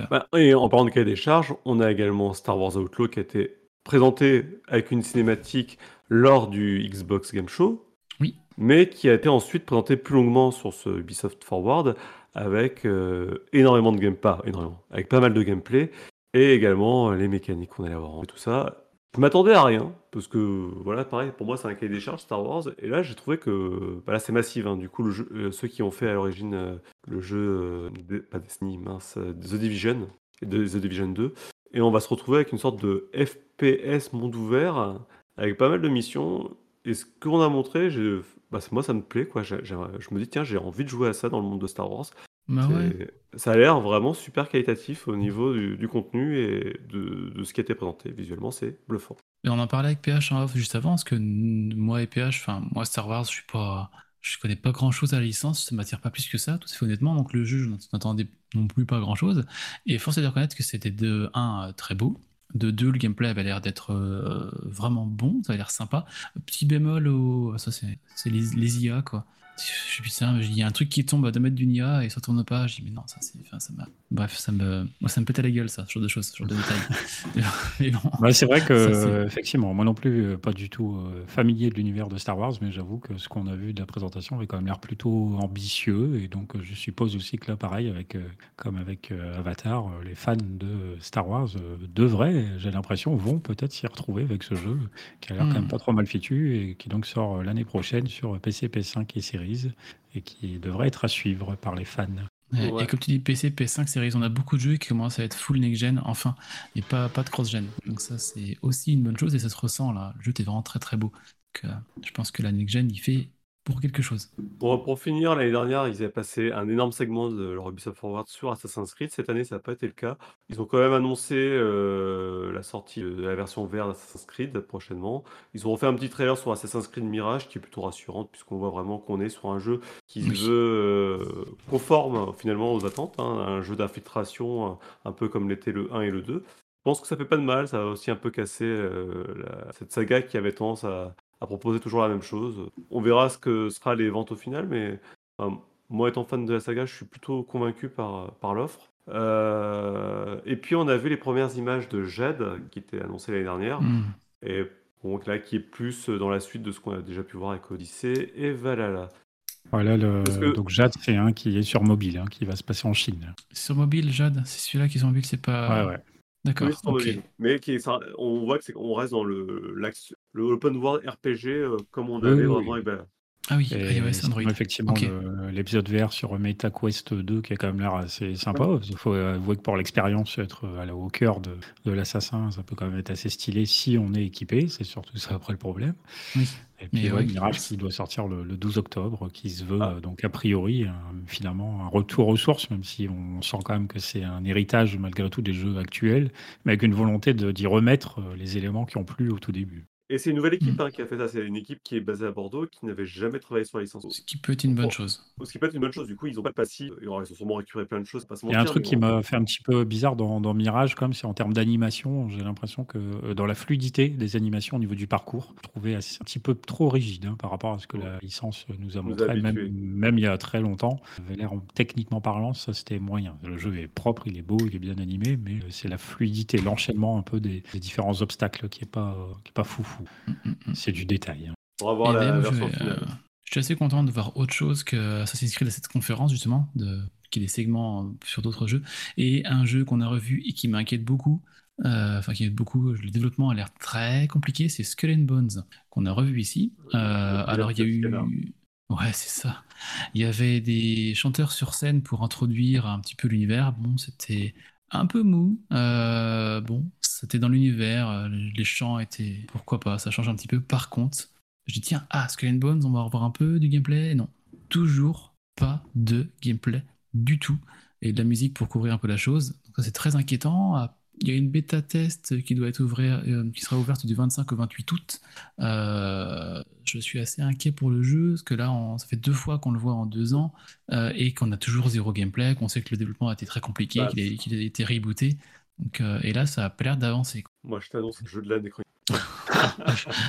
Bah, et en parlant de cahier des charges, on a également Star Wars Outlaw qui a été présenté avec une cinématique lors du Xbox Game Show. Oui. Mais qui a été ensuite présenté plus longuement sur ce Ubisoft Forward avec euh, énormément de gameplay, énormément, avec pas mal de gameplay et également euh, les mécaniques qu'on allait avoir et tout ça. Je m'attendais à rien parce que voilà, pareil, pour moi c'est un cahier des charges Star Wars et là j'ai trouvé que bah là c'est massif. hein. Du coup, le jeu- euh, ceux qui ont fait à l'origine euh, le jeu, euh, pas Destiny, mince, The Division, et The Division 2. Et on va se retrouver avec une sorte de FPS monde ouvert, avec pas mal de missions. Et ce qu'on a montré, bah, moi ça me plaît. Quoi. Je me dis, tiens, j'ai envie de jouer à ça dans le monde de Star Wars. Bah ouais. Ça a l'air vraiment super qualitatif au niveau du, du contenu et de, de ce qui a été présenté. Visuellement, c'est bluffant. Et on en parlait avec PH en off juste avant, parce que moi et PH, enfin, moi Star Wars, je suis pas. Je connais pas grand chose à la licence, ça m'attire pas plus que ça, tout à fait honnêtement. Donc le jeu, je n'attendais non plus pas grand chose. Et force est de reconnaître que c'était de 1 très beau, de 2 le gameplay avait l'air d'être euh, vraiment bon, ça avait l'air sympa. Petit bémol au. Ça, c'est c'est les, les IA, quoi. Je suis putain, il y a un truc qui tombe à 2 mètres d'une IA et ça tourne pas. Je dis, mais non, ça c'est. enfin, ça m'a- Bref, ça me, moi, ça me pète à la gueule, ça, ce genre de choses, ce genre de détails. mais bon. Ouais, c'est vrai que, Ça, c'est- effectivement, moi non plus, euh, pas du tout euh, familier de l'univers de Star Wars, mais j'avoue que ce qu'on a vu de la présentation avait quand même l'air plutôt ambitieux. Et donc, euh, je suppose aussi que là, pareil, avec, euh, comme avec euh, Avatar, les fans de Star Wars devraient, j'ai l'impression, vont peut-être s'y retrouver avec ce jeu qui a l'air quand Hmm. même pas trop mal fichu et qui donc sort l'année prochaine sur PC, PS5 et Series et qui devrait être à suivre par les fans. Ouais. Et comme tu dis, PC, PS5, Series, on a beaucoup de jeux qui commencent à être full next-gen, enfin, et pas, pas de cross-gen. Donc ça, c'est aussi une bonne chose et ça se ressent là. Le jeu est vraiment très très beau. Donc, euh, je pense que la next-gen, il fait pour quelque chose. Pour, pour finir, l'année dernière, ils avaient passé un énorme segment de leur Ubisoft Forward sur Assassin's Creed. Cette année, ça n'a pas été le cas. Ils ont quand même annoncé euh, la sortie de la version verte d'Assassin's Creed prochainement. Ils ont refait un petit trailer sur Assassin's Creed Mirage qui est plutôt rassurante puisqu'on voit vraiment qu'on est sur un jeu qui Oui. se veut euh, conforme finalement aux attentes. hein, un jeu d'infiltration un, un peu comme l'était le 1 et le 2. Je pense que ça fait pas de mal, ça va aussi un peu casser euh, la- cette saga qui avait tendance à, à proposer toujours la même chose. On verra ce que sera les ventes au final, mais enfin, moi étant fan de la saga, je suis plutôt convaincu par, par l'offre. Euh, et puis on a vu les premières images de Jade qui étaient annoncées l'année dernière, Hmm. et donc là qui est plus dans la suite de ce qu'on a déjà pu voir avec Odyssey et Valhalla. Voilà, le, que- donc Jade, c'est un qui est sur mobile, hein, qui va se passer en Chine. Sur mobile, Jade, c'est celui-là qui est sur mobile, c'est pas. Ouais, ouais. D'accord. Mais qui est- on voit que c'est on reste dans le, l'axe- le open world RPG euh, comme on avait oui, vraiment oui. Ah oui, Et iOS, Android. effectivement, l'épisode VR sur MetaQuest 2 qui a quand même l'air assez sympa. Il faut avouer que pour l'expérience, être à la- au cœur de, de l'assassin, ça peut quand même être assez stylé si on est équipé. C'est surtout ça après le problème. Oui. Et puis, Mais ouais, ouais. Mirage qui doit sortir le, le 12 octobre, qui se veut Ah. euh, donc a priori finalement un retour aux sources, même si on sent quand même que c'est un héritage malgré tout des jeux actuels, mais avec une volonté d'y remettre euh, les éléments qui ont plu au tout début. Et c'est une nouvelle équipe Mm. hein, qui a fait ça. C'est une équipe qui est basée à Bordeaux, qui n'avait jamais travaillé sur la licence. Ce qui peut être une bonne Bon. chose. Ce qui peut être une bonne chose. Du coup, ils ont pas de passif. Ils ont sûrement récupéré plein de choses. Pas Il y a un truc qui m'a fait un petit peu bizarre dans, dans Mirage, comme c'est en termes d'animation. J'ai l'impression que euh, dans la fluidité des animations au niveau du parcours, je trouvais assez- un petit peu trop rigide hein, par rapport à ce que la licence nous a Nous montré, même, il y a très longtemps. L'air, techniquement parlant, ça c'était moyen. Le jeu est propre, il est beau, il est bien animé, mais euh, c'est la fluidité, l'enchaînement un peu des, des différents obstacles qui est pas, qui est pas foufou. Mm, mm, mm. C'est du détail. hein. On va voir Et la je, version vais, finale. euh, je suis assez content de voir autre chose que Assassin's Creed à cette conférence, justement, de, qui est des segments euh, sur d'autres jeux. Et un jeu qu'on a revu et qui m'inquiète beaucoup, euh, enfin qui m'inquiète beaucoup, le développement a l'air très compliqué, c'est Skull and Bones, qu'on a revu ici. Euh, alors il y a eu... Ouais, c'est ça. Il y avait des chanteurs sur scène pour introduire un petit peu l'univers. Bon, c'était un peu mou. Euh, bon, c'était dans l'univers. euh, Les chants étaient. Pourquoi pas Ça change un petit peu. Par contre, je dis tiens, ah, Skull and Bones, on va revoir un peu du gameplay? Non, toujours pas de gameplay du tout. Et de la musique pour couvrir un peu la chose. C'est très inquiétant. Ah, Il y a une bêta test qui doit être euh, qui sera ouverte du 25 au 28 août. Euh, je suis assez inquiet pour le jeu, parce que là, on- ça fait deux fois qu'on le voit en deux ans, euh, et qu'on a toujours zéro gameplay, qu'on sait que le développement a été très compliqué, Bah, qu'il a, qu'il a été rebooté. Donc, euh, et là, ça a pas l'air d'avancer. Moi, je t'annonce le jeu de l'année.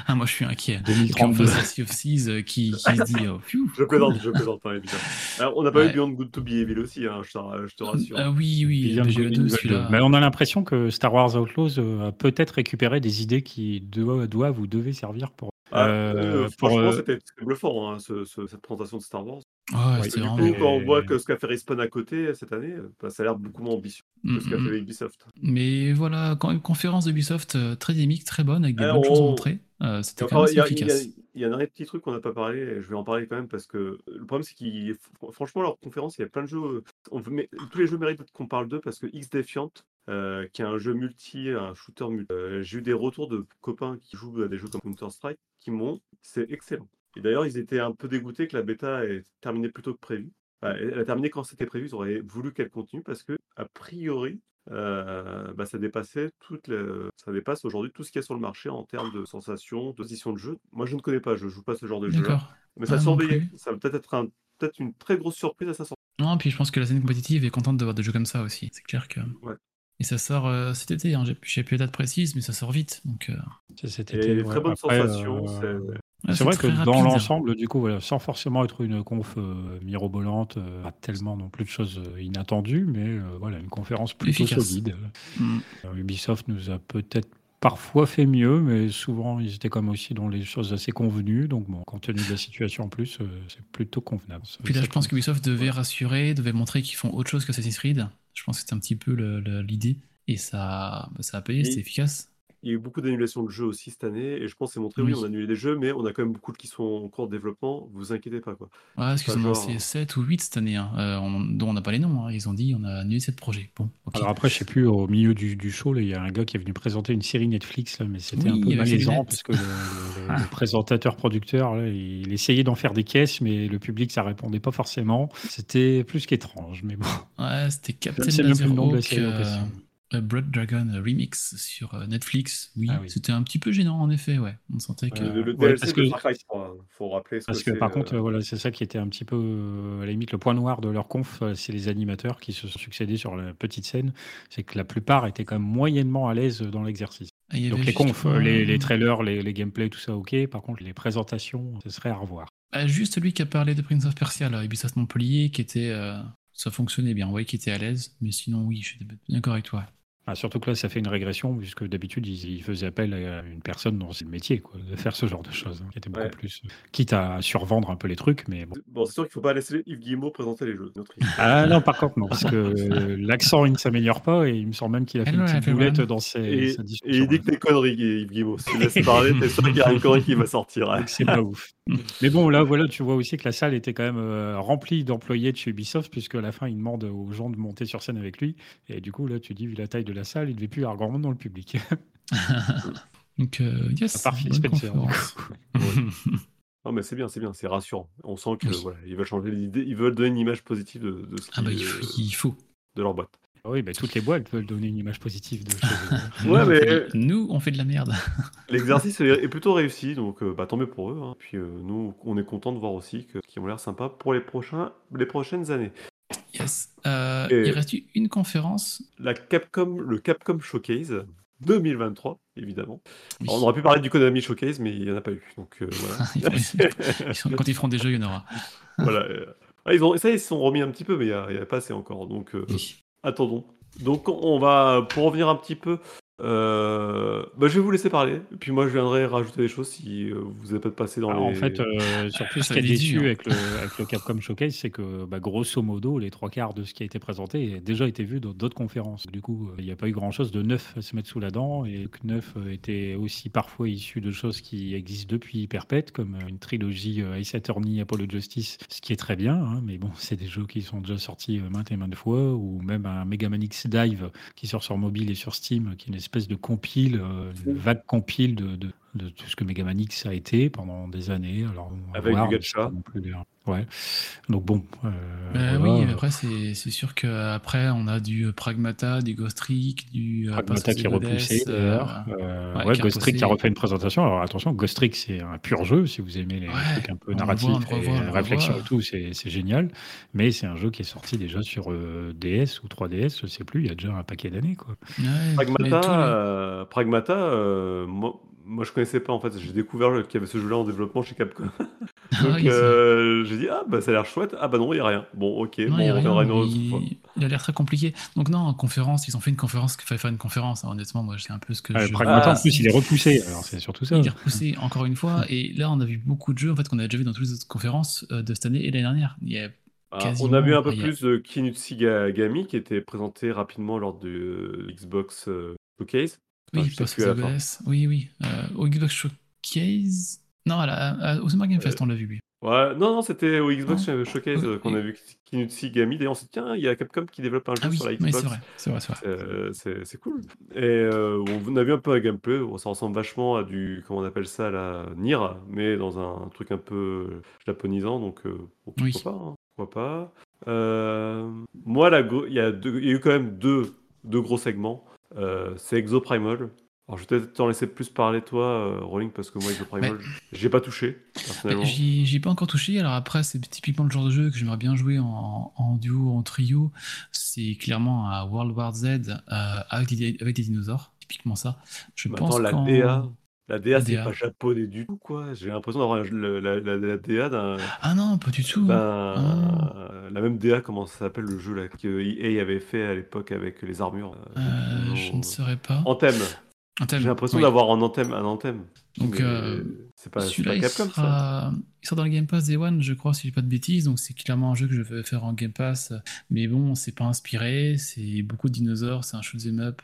Ah, moi, je suis inquiet. Et puis en 2032. face, Sea of euh, qui, qui se dit, oh, pfiou, Je plaisante, je plaisante, hein, évidemment. Alors, on n'a pas Ouais. eu Beyond Good to Be Evil aussi, hein, je, te, je te rassure. Ah oui, oui, Beyond BGE2, Good and Evil 2. celui-là. Mais on a l'impression que Star Wars Outlaws euh, a peut-être récupéré des idées qui doivent, doivent ou devaient servir pour. Ah, euh, euh, franchement, euh, c'était bluffant, hein, ce- ce- cette présentation de Star Wars. Ouais, Ouais, Du coup, quand on voit que ce qu'a fait Respawn à côté cette année, euh, bah, ça a l'air beaucoup moins ambitieux Mm, que ce qu'a mm, fait mm. Ubisoft. Mais voilà, quand une conférence d'Ubisoft euh, très dynamique, très bonne, avec des Eh, bonnes choses on- montrées, euh, c'était quand même assez il y efficace. il y a un dernier petit truc qu'on n'a pas parlé, et je vais en parler quand même parce que le problème c'est qu'il, fr- franchement, leur conférence, il y a plein de jeux. On veut- mais tous les jeux méritent qu'on parle d'eux parce que X Defiant, euh, qui est un jeu multi, un shooter multi, euh, j'ai eu des retours de copains qui jouent à des jeux comme Counter Strike qui m'ont, c'est excellent. Et d'ailleurs, ils étaient un peu dégoûtés que la bêta ait terminé plus tôt que prévu. Enfin, elle a terminé quand c'était prévu, ils auraient voulu qu'elle continue parce que, a priori, euh, bah, ça dépassait toutes les... ça dépasse aujourd'hui tout ce qu'il y a sur le marché en termes de sensations, de position de jeu. Moi, je ne connais pas, je joue pas ce genre de jeu. Mais ça Ah, plus. Ça va peut-être être un- peut-être une très grosse surprise à sa sortie. Non, puis je pense que la scène compétitive est contente d'avoir des jeux comme ça aussi. C'est clair que. Ouais. Et ça sort euh, cet été, hein. j'ai plus la date précise, mais ça sort vite. Donc, euh, c'est cet Et été, ouais. très bonne Après, sensation. Euh, c'est- C'est vrai que dans l'ensemble, du coup, voilà, sans forcément être une conf euh, mirobolante, euh, pas tellement non plus de choses euh, inattendues, mais euh, voilà, une conférence plutôt Efficace. solide. Mm. Ubisoft nous a peut-être parfois fait mieux, mais souvent ils étaient comme aussi dans les choses assez convenues. Donc bon, compte tenu de la situation en plus, euh, c'est plutôt convenable. Puis là, je pense qu'Ubisoft devait rassurer, devait montrer qu'ils font autre chose qu'Assassin's Creed. Je pense que c'était un petit peu l'idée. Et ça, bah, ça a payé, Et- c'était efficace. Il y a eu beaucoup d'annulations de jeux aussi cette année, et je pense que c'est montré, oui, Oui. on a annulé des jeux, mais on a quand même beaucoup qui sont en cours de développement, vous inquiétez pas. quoi. Ouais, parce qu'ils Pas en ont genre- lancé 7 ou 8 cette année, hein, euh, on- dont on n'a pas les noms. hein. Ils ont dit on a annulé 7 projets. Bon. Alors après, je sais plus, au milieu du, du show, il y a un gars qui est venu présenter une série Netflix, là, mais c'était Oui, un peu malaisant parce que le, le- le présentateur producteur, là, il essayait d'en faire des caisses, mais le public, ça répondait pas forcément. C'était plus qu'étrange, mais bon. Ouais, c'était Captain ne euh, Blood Dragon Remix sur euh, Netflix. Oui, Ah oui. c'était un petit peu gênant en effet. Ouais, on sentait que. Euh, le ouais, parce de que- Far Cry 3, faut rappeler ce Parce que par euh, contre, euh, voilà, c'est ça qui était un petit peu, à la limite, le point noir de leur conf, c'est les animateurs qui se sont succédés sur la petite scène. C'est que la plupart étaient quand même moyennement à l'aise dans l'exercice. Ah, Donc les confs, les, les trailers, les, les gameplays, tout ça, ok. Par contre, les présentations, ce serait à revoir. Ah, juste lui qui a parlé de Prince of Persia, là, Ubisoft Montpellier, qui était. euh, ça fonctionnait bien, ouais, qui était à l'aise. Mais sinon, oui, je suis d'accord avec toi. Ah, surtout que là, ça fait une régression, puisque d'habitude, ils, ils faisaient appel à une personne dont c'est le métier, quoi, de faire ce genre de choses, hein, qui était beaucoup Ouais. plus. Quitte à survendre un peu les trucs, mais bon. Bon, c'est sûr qu'il faut pas laisser Yves Guillemot présenter les jeux. notre. Ah non, par contre, non, parce que l'accent, il ne s'améliore pas, et il me semble même qu'il a fait une petite boulette dans ses, Et, sa et discussion. il dit que t'es connerie, Yves Guillemot. Si tu laisses parler, t'es sûr qu'il y a une connerie qui va sortir. hein. C'est pas ouf. Mais bon, là, voilà, tu vois aussi que la salle était quand même euh, remplie d'employés de chez Ubisoft, puisque à la fin, il demande aux gens de monter sur scène avec lui. Et du coup, là, tu dis, vu la taille de la salle, il devait plus y avoir grand monde dans le public. Donc, euh, yes. À part Phil bonne Spencer. du conférence. coup. Non, mais c'est bien, c'est bien, c'est rassurant. On sent que Oui. voilà, ils veulent changer l'idée, ils veulent donner une image positive de, de ce ah bah, qui- il faut- il faut. de leur boîte. Ah Oui, bah, toutes les boîtes veulent donner une image positive de eux. Ouais, Nous, on mais- fait- Nous, on fait de la merde. L'exercice est plutôt réussi, donc euh, bah, tant mieux pour eux. hein. Puis euh, nous, on est content de voir aussi que qui ont l'air sympa pour les prochains, les prochaines années. Yes. Euh, Il reste une conférence. La Capcom, le Capcom Showcase 2023, évidemment. Oui. Alors, on aurait pu parler du Konami Showcase, mais il n'y en a pas eu. Donc euh, voilà. Ils font- ils sont- Quand ils feront des jeux, il y en aura. voilà. euh. Ah, ils ont, ça, ils se sont remis un petit peu, mais il n'y a, a pas assez encore. Donc euh, Oui. attendons. Donc on va, pour revenir un petit peu, euh, bah, je vais vous laisser parler. Et puis moi, je viendrai rajouter des choses si euh, vous n'avez pas passé dans Alors, les... En fait, euh, surtout ce qui être déçu avec le, avec le Capcom Showcase, c'est que bah, grosso modo, les trois quarts de ce qui a été présenté a déjà été vu dans d'autres conférences. Du coup, il n'y a pas eu grand-chose de neuf à se mettre sous la dent, et que neuf était aussi parfois issu de choses qui existent depuis perpète, comme une trilogie Ace Attorney, Apollo Justice, ce qui est très bien, hein, mais bon, c'est des jeux qui sont déjà sortis maintes et maintes fois, ou même un Mega Man X Dive qui sort sur mobile et sur Steam, qui est une espèce de compile, euh, une vague compile de, de, de tout ce que Mega Man X a été pendant des années. Alors, Avec voir, du gacha. plus Ouais. Donc bon. euh, Bah voilà. oui, après, c'est c'est sûr qu'après, on a du euh, Pragmata, du Ghost Trick, du euh, Pragmata qui est repoussé d'ailleurs. euh, ouais, ouais, Ghost Trick qui a refait une présentation. Alors attention, Ghost Trick c'est un pur jeu. Si vous aimez les Ouais, trucs un peu narratifs et revoit, on le réflexion et tout, c'est c'est génial. Mais c'est un jeu qui est sorti déjà sur euh, DS ou 3DS, je sais plus. Il y a déjà un paquet d'années quoi. Pragmata, euh, Pragmata euh, moi, moi je connaissais pas en fait. J'ai découvert qu'il y avait ce jeu-là en développement chez Capcom. Ah Donc oui, c'est- euh, j'ai dit ah bah ça a l'air chouette. Ah bah non il y a rien. Bon ok, Non, bon, il y a on rien, une autre fois. il, a l'air très compliqué. Donc non, en conférence, ils ont fait une conférence qu'il fallait faire une conférence. hein. Honnêtement, moi, c'est un peu ce que Ouais, je... Pragmata Ah. en plus il est repoussé. Alors c'est surtout ça. Il est repoussé encore une fois. Et là, on a vu beaucoup de jeux en fait qu'on a déjà vu dans toutes les autres conférences euh, de cette année et l'année dernière. Il y a Ah, quasiment on a vu un peu plus de Kinutsi Ga- Gami qui était présenté rapidement lors de euh, Xbox euh, Showcase. Oui. Oui, oui. Euh, au Xbox Showcase. Non, à la- à- au Summer Game Fest, Euh, on l'a vu, lui. Ouais, non, non, c'était au Xbox Showcase Oui, euh, qu'on oui. a vu Kinutsi Gami. D'ailleurs, on s'est dit, tiens, il y a Capcom qui développe un jeu Ah oui, sur la oui, Xbox. c'est vrai. C'est vrai, c'est vrai. Euh, c'est cool. Et euh, on a vu un peu un gameplay, ça ressemble vachement à du, comment on appelle ça, la Nier, mais dans un, truc un peu japonisant, donc euh, pourquoi Oui. pas, hein, pourquoi pas. Euh, moi, il y, a y eu quand même deux, deux gros segments. Euh, c'est Exo Primal. Alors, je vais peut-être t'en laisser plus parler, toi, euh, Rolling, parce que moi, Exo Primal, j'ai pas touché, personnellement. Mais J'y j'y ai pas encore touché. Alors après, c'est typiquement le genre de jeu que j'aimerais bien jouer en, en duo, en trio. C'est clairement un World War Z euh, avec, des, avec des dinosaures. Typiquement ça. Je Mais pense attends, la DA, la DA, c'est pas japonais du tout, quoi. J'ai l'impression d'avoir la, la- la DA d'un. Ah non, pas du tout. Ben, Ah. la même DA, comment ça s'appelle le jeu là, que EA avait fait à l'époque avec les armures Euh, euh, je ne saurais pas. Anthem. J'ai l'impression oui. d'avoir un Anthem. Un Anthem. Donc, euh, c'est pas, Celui-là, il, sera... il dans le Game Pass Day One, je crois, si je dis pas de bêtises. Donc, c'est clairement un jeu que je veux faire en Game Pass. Mais bon, c'est pas inspiré. C'est beaucoup de dinosaures. C'est un shoot'em up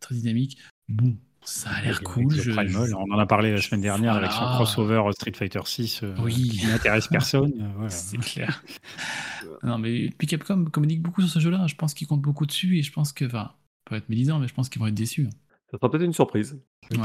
très dynamique. Bon, ça a l'air Avec cool. Je- Primal, je- On en a parlé la semaine dernière avec son Voilà. crossover Street Fighter 6 Oui. qui n'intéresse personne. euh, voilà. C'est clair. non, mais puis Capcom communique beaucoup sur ce jeu-là. Je pense qu'ils comptent beaucoup dessus et je pense que, enfin, peut être médisant, mais je pense qu'ils vont être déçus. Ça sera peut-être une surprise. Ouais.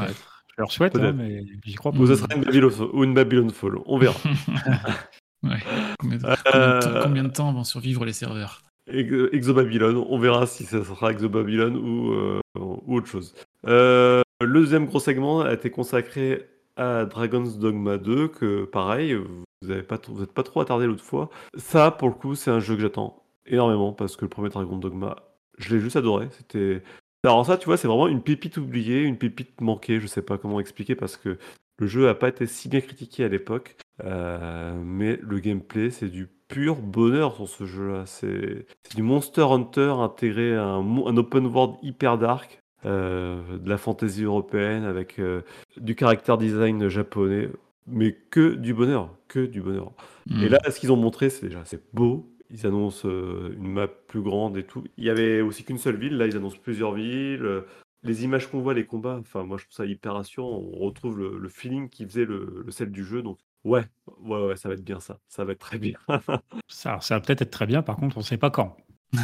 Je leur souhaite, hein, mais j'y crois pas. Ou ça sera une Babylon, ou une Babylon Fall. On verra. ouais. Combien de, Euh, combien de temps, combien de temps vont survivre les serveurs? Ex- Exo Babylon, on verra si ça sera Exo Babylon ou, euh, ou autre chose. Euh, le deuxième gros segment a été consacré à Dragon's Dogma 2, que pareil, vous n'êtes pas, pas trop attardé l'autre fois. Ça, pour le coup, c'est un jeu que j'attends énormément parce que le premier Dragon Dogma, je l'ai juste adoré. C'était. Alors, ça, tu vois, c'est vraiment une pépite oubliée, une pépite manquée, je sais pas comment expliquer parce que le jeu a pas été si bien critiqué à l'époque. Euh, mais le gameplay, c'est du pur bonheur sur ce jeu-là. C'est du Monster Hunter intégré à un open world hyper dark, euh, de la fantasy européenne avec euh, du caractère design japonais, mais que du bonheur, que du bonheur. Et Hmm. là, ce qu'ils ont montré, c'est déjà c'est beau. Ils annoncent euh, une map plus grande et tout. Il y avait aussi qu'une seule ville. Là, ils annoncent plusieurs villes. Les images qu'on voit, les combats, enfin, moi, je trouve ça hyper rassurant. On retrouve le, le feeling qui faisait le, le sel du jeu. Donc, ouais, ouais, ouais, ça va être bien ça. Ça va être très bien. Ça, ça va peut-être être très bien, par contre, on ne sait pas quand.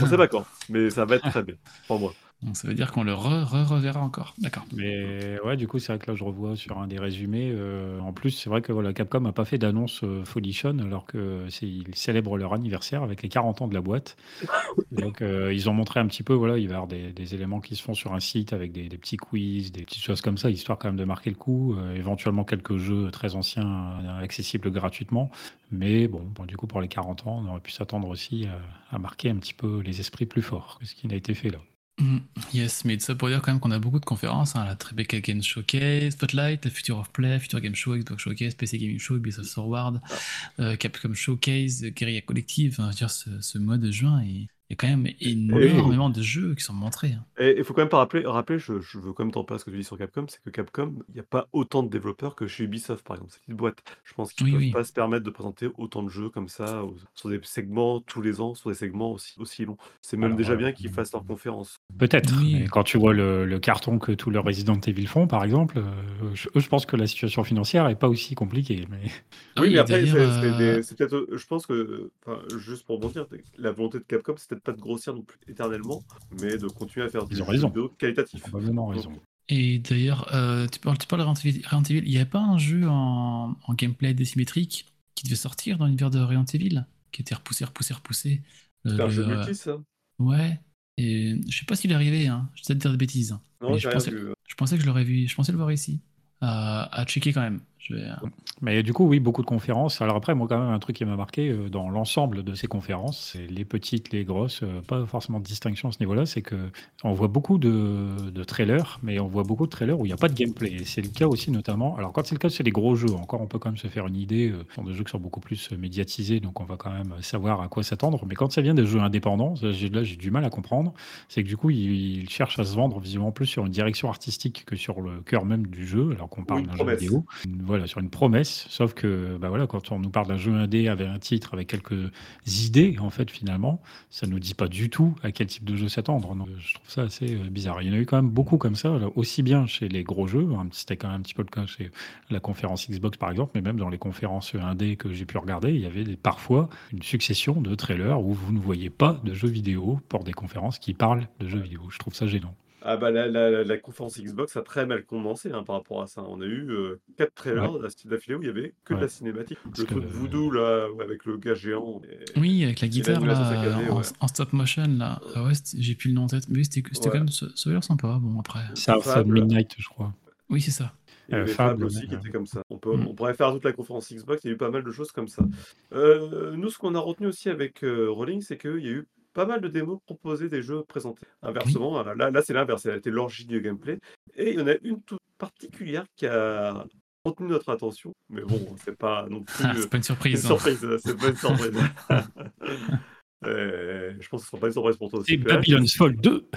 On sait pas quand, mais ça va être très bien. Pour moi. Donc ça veut dire qu'on le re, re- reverra encore. D'accord. Mais ouais, du coup, c'est vrai que là, je revois sur un des résumés. euh, en plus, c'est vrai que voilà, Capcom n'a pas fait d'annonce euh, folichonne alors que c'est ils célèbrent leur anniversaire avec les 40 ans de la boîte. Donc, euh, ils ont montré un petit peu, voilà, il va y avoir des, des éléments qui se font sur un site avec des, des petits quiz, des petites choses comme ça, histoire quand même de marquer le coup. euh, éventuellement quelques jeux très anciens euh, accessibles gratuitement. Mais bon, bon, du coup, pour les 40 ans, on aurait pu s'attendre aussi à, à marquer un petit peu les esprits plus fort que ce qui n'a été fait là. Mm, Yes, mais ça pour dire quand même qu'on a beaucoup de conférences, hein, la Tribeca Game Showcase, Spotlight, la Future of Play, Future Game Show, Xbox Showcase, PC Gaming Show, Ubisoft Forward, euh, Capcom Showcase, Guerrilla Collective, enfin, je veux dire, ce, ce mois de juin, il il y a quand même énormément de jeux qui sont montrés. hein. Et il faut quand même pas rappeler, rappeler je, je veux quand même t'en pas ce que tu dis sur Capcom, c'est que Capcom, il n'y a pas autant de développeurs que chez Ubisoft par exemple, c'est une boîte. Je pense qu'ils Oui, peuvent oui. pas se permettre de présenter autant de jeux comme ça, sur des segments tous les ans, sur des segments aussi, aussi longs. C'est même Alors, déjà euh, bien qu'ils fassent leur conférence. Peut-être. Oui. mais quand tu vois le, le carton que tous leurs Resident Evil font, par exemple, euh, je, eux, je pense que la situation financière est pas aussi compliquée. Mais oui, mais après, c'est euh, c'est peut-être, je pense que, enfin, juste pour rebondir, la volonté de Capcom, c'est peut-être pas de grossir non plus éternellement, mais de continuer à faire du Ils ont jeu raison. vidéo qualitatif. probablement raison. Et d'ailleurs, euh, tu parles, tu parles de Resident Evil- il n'y avait pas un jeu en, en gameplay désymétrique qui devait sortir dans l'univers de Resident Evil, qui était repoussé, repoussé, repoussé. Euh, C'est un jeu multi, ça Ouais. Et je sais pas s'il est arrivé, hein. je vais peut-être dire des bêtises. hein. Non, je rien pensais, vu. je pensais que je l'aurais vu, je pensais le voir ici. À, à checker quand même. Je vais, euh, Mais du coup, oui, beaucoup de conférences. Alors après, moi, quand même, un truc qui m'a marqué euh, dans l'ensemble de ces conférences, c'est les petites, les grosses, euh, pas forcément de distinction à ce niveau-là, c'est que on voit beaucoup de, de trailers, mais on voit beaucoup de trailers où il n'y a pas de gameplay. Et c'est le cas aussi, notamment. Alors, quand c'est le cas, c'est les gros jeux. Encore, on peut quand même se faire une idée. euh, Ce sont des jeux qui sont beaucoup plus médiatisés, donc on va quand même savoir à quoi s'attendre. Mais quand ça vient des jeux indépendants, là, j'ai du mal à comprendre. C'est que du coup, ils, ils cherchent à se vendre visiblement plus sur une direction artistique que sur le cœur même du jeu, alors qu'on parle d'un jeu vidéo. Voilà, sur une promesse. Sauf que, bah voilà, quand on nous parle d'un jeu indé avec un titre, avec quelques idées, en fait, finalement, ça nous dit pas du tout à quel type de jeu s'attendre. Je trouve ça assez euh, bizarre. Il y en a eu quand même beaucoup comme ça, aussi bien chez les gros jeux, hein, c'était quand même un petit peu le cas chez la conférence Xbox par exemple, mais même dans les conférences indé que j'ai pu regarder, il y avait parfois une succession de trailers où vous ne voyez pas de jeux vidéo pour des conférences qui parlent de jeux vidéo. Je trouve ça gênant. Ah bah la, la- conférence Xbox a très mal commencé hein, par rapport à ça. On a eu euh, quatre trailers d'affilée où il y avait que de Ouais. la cinématique. Parce le truc Voodoo là, avec le gars géant. et- Oui, avec la guitare là, saccadée, en, ouais. en stop motion là. Ah ouais, j'ai plus le nom en tête, mais c'était c'était Ouais. quand même ce, ce l'air sympa. Bon après, Ça, ça Fable. Midnight, je crois. oui c'est ça. Il y avait Euh, Fable, Fable, aussi qui ouais. était comme ça. On, peut, Mm. on pourrait faire toute la conférence Xbox, il y a eu pas mal de choses comme ça. Euh, nous, ce qu'on a retenu aussi avec euh, Rolling, c'est qu'il y a eu pas mal de démos proposées des jeux présentés. Inversement, là, là c'est l'inverse, ça a été l'orgie du gameplay. Et il y en a une toute particulière qui a retenu notre attention. Mais bon, c'est pas non plus Ah, euh, c'est pas une surprise. hein. surprise, euh, c'est pas une surprise. Euh, je pense que ce sera pas une surprise pour toi aussi. PH. Babylon's Fall 2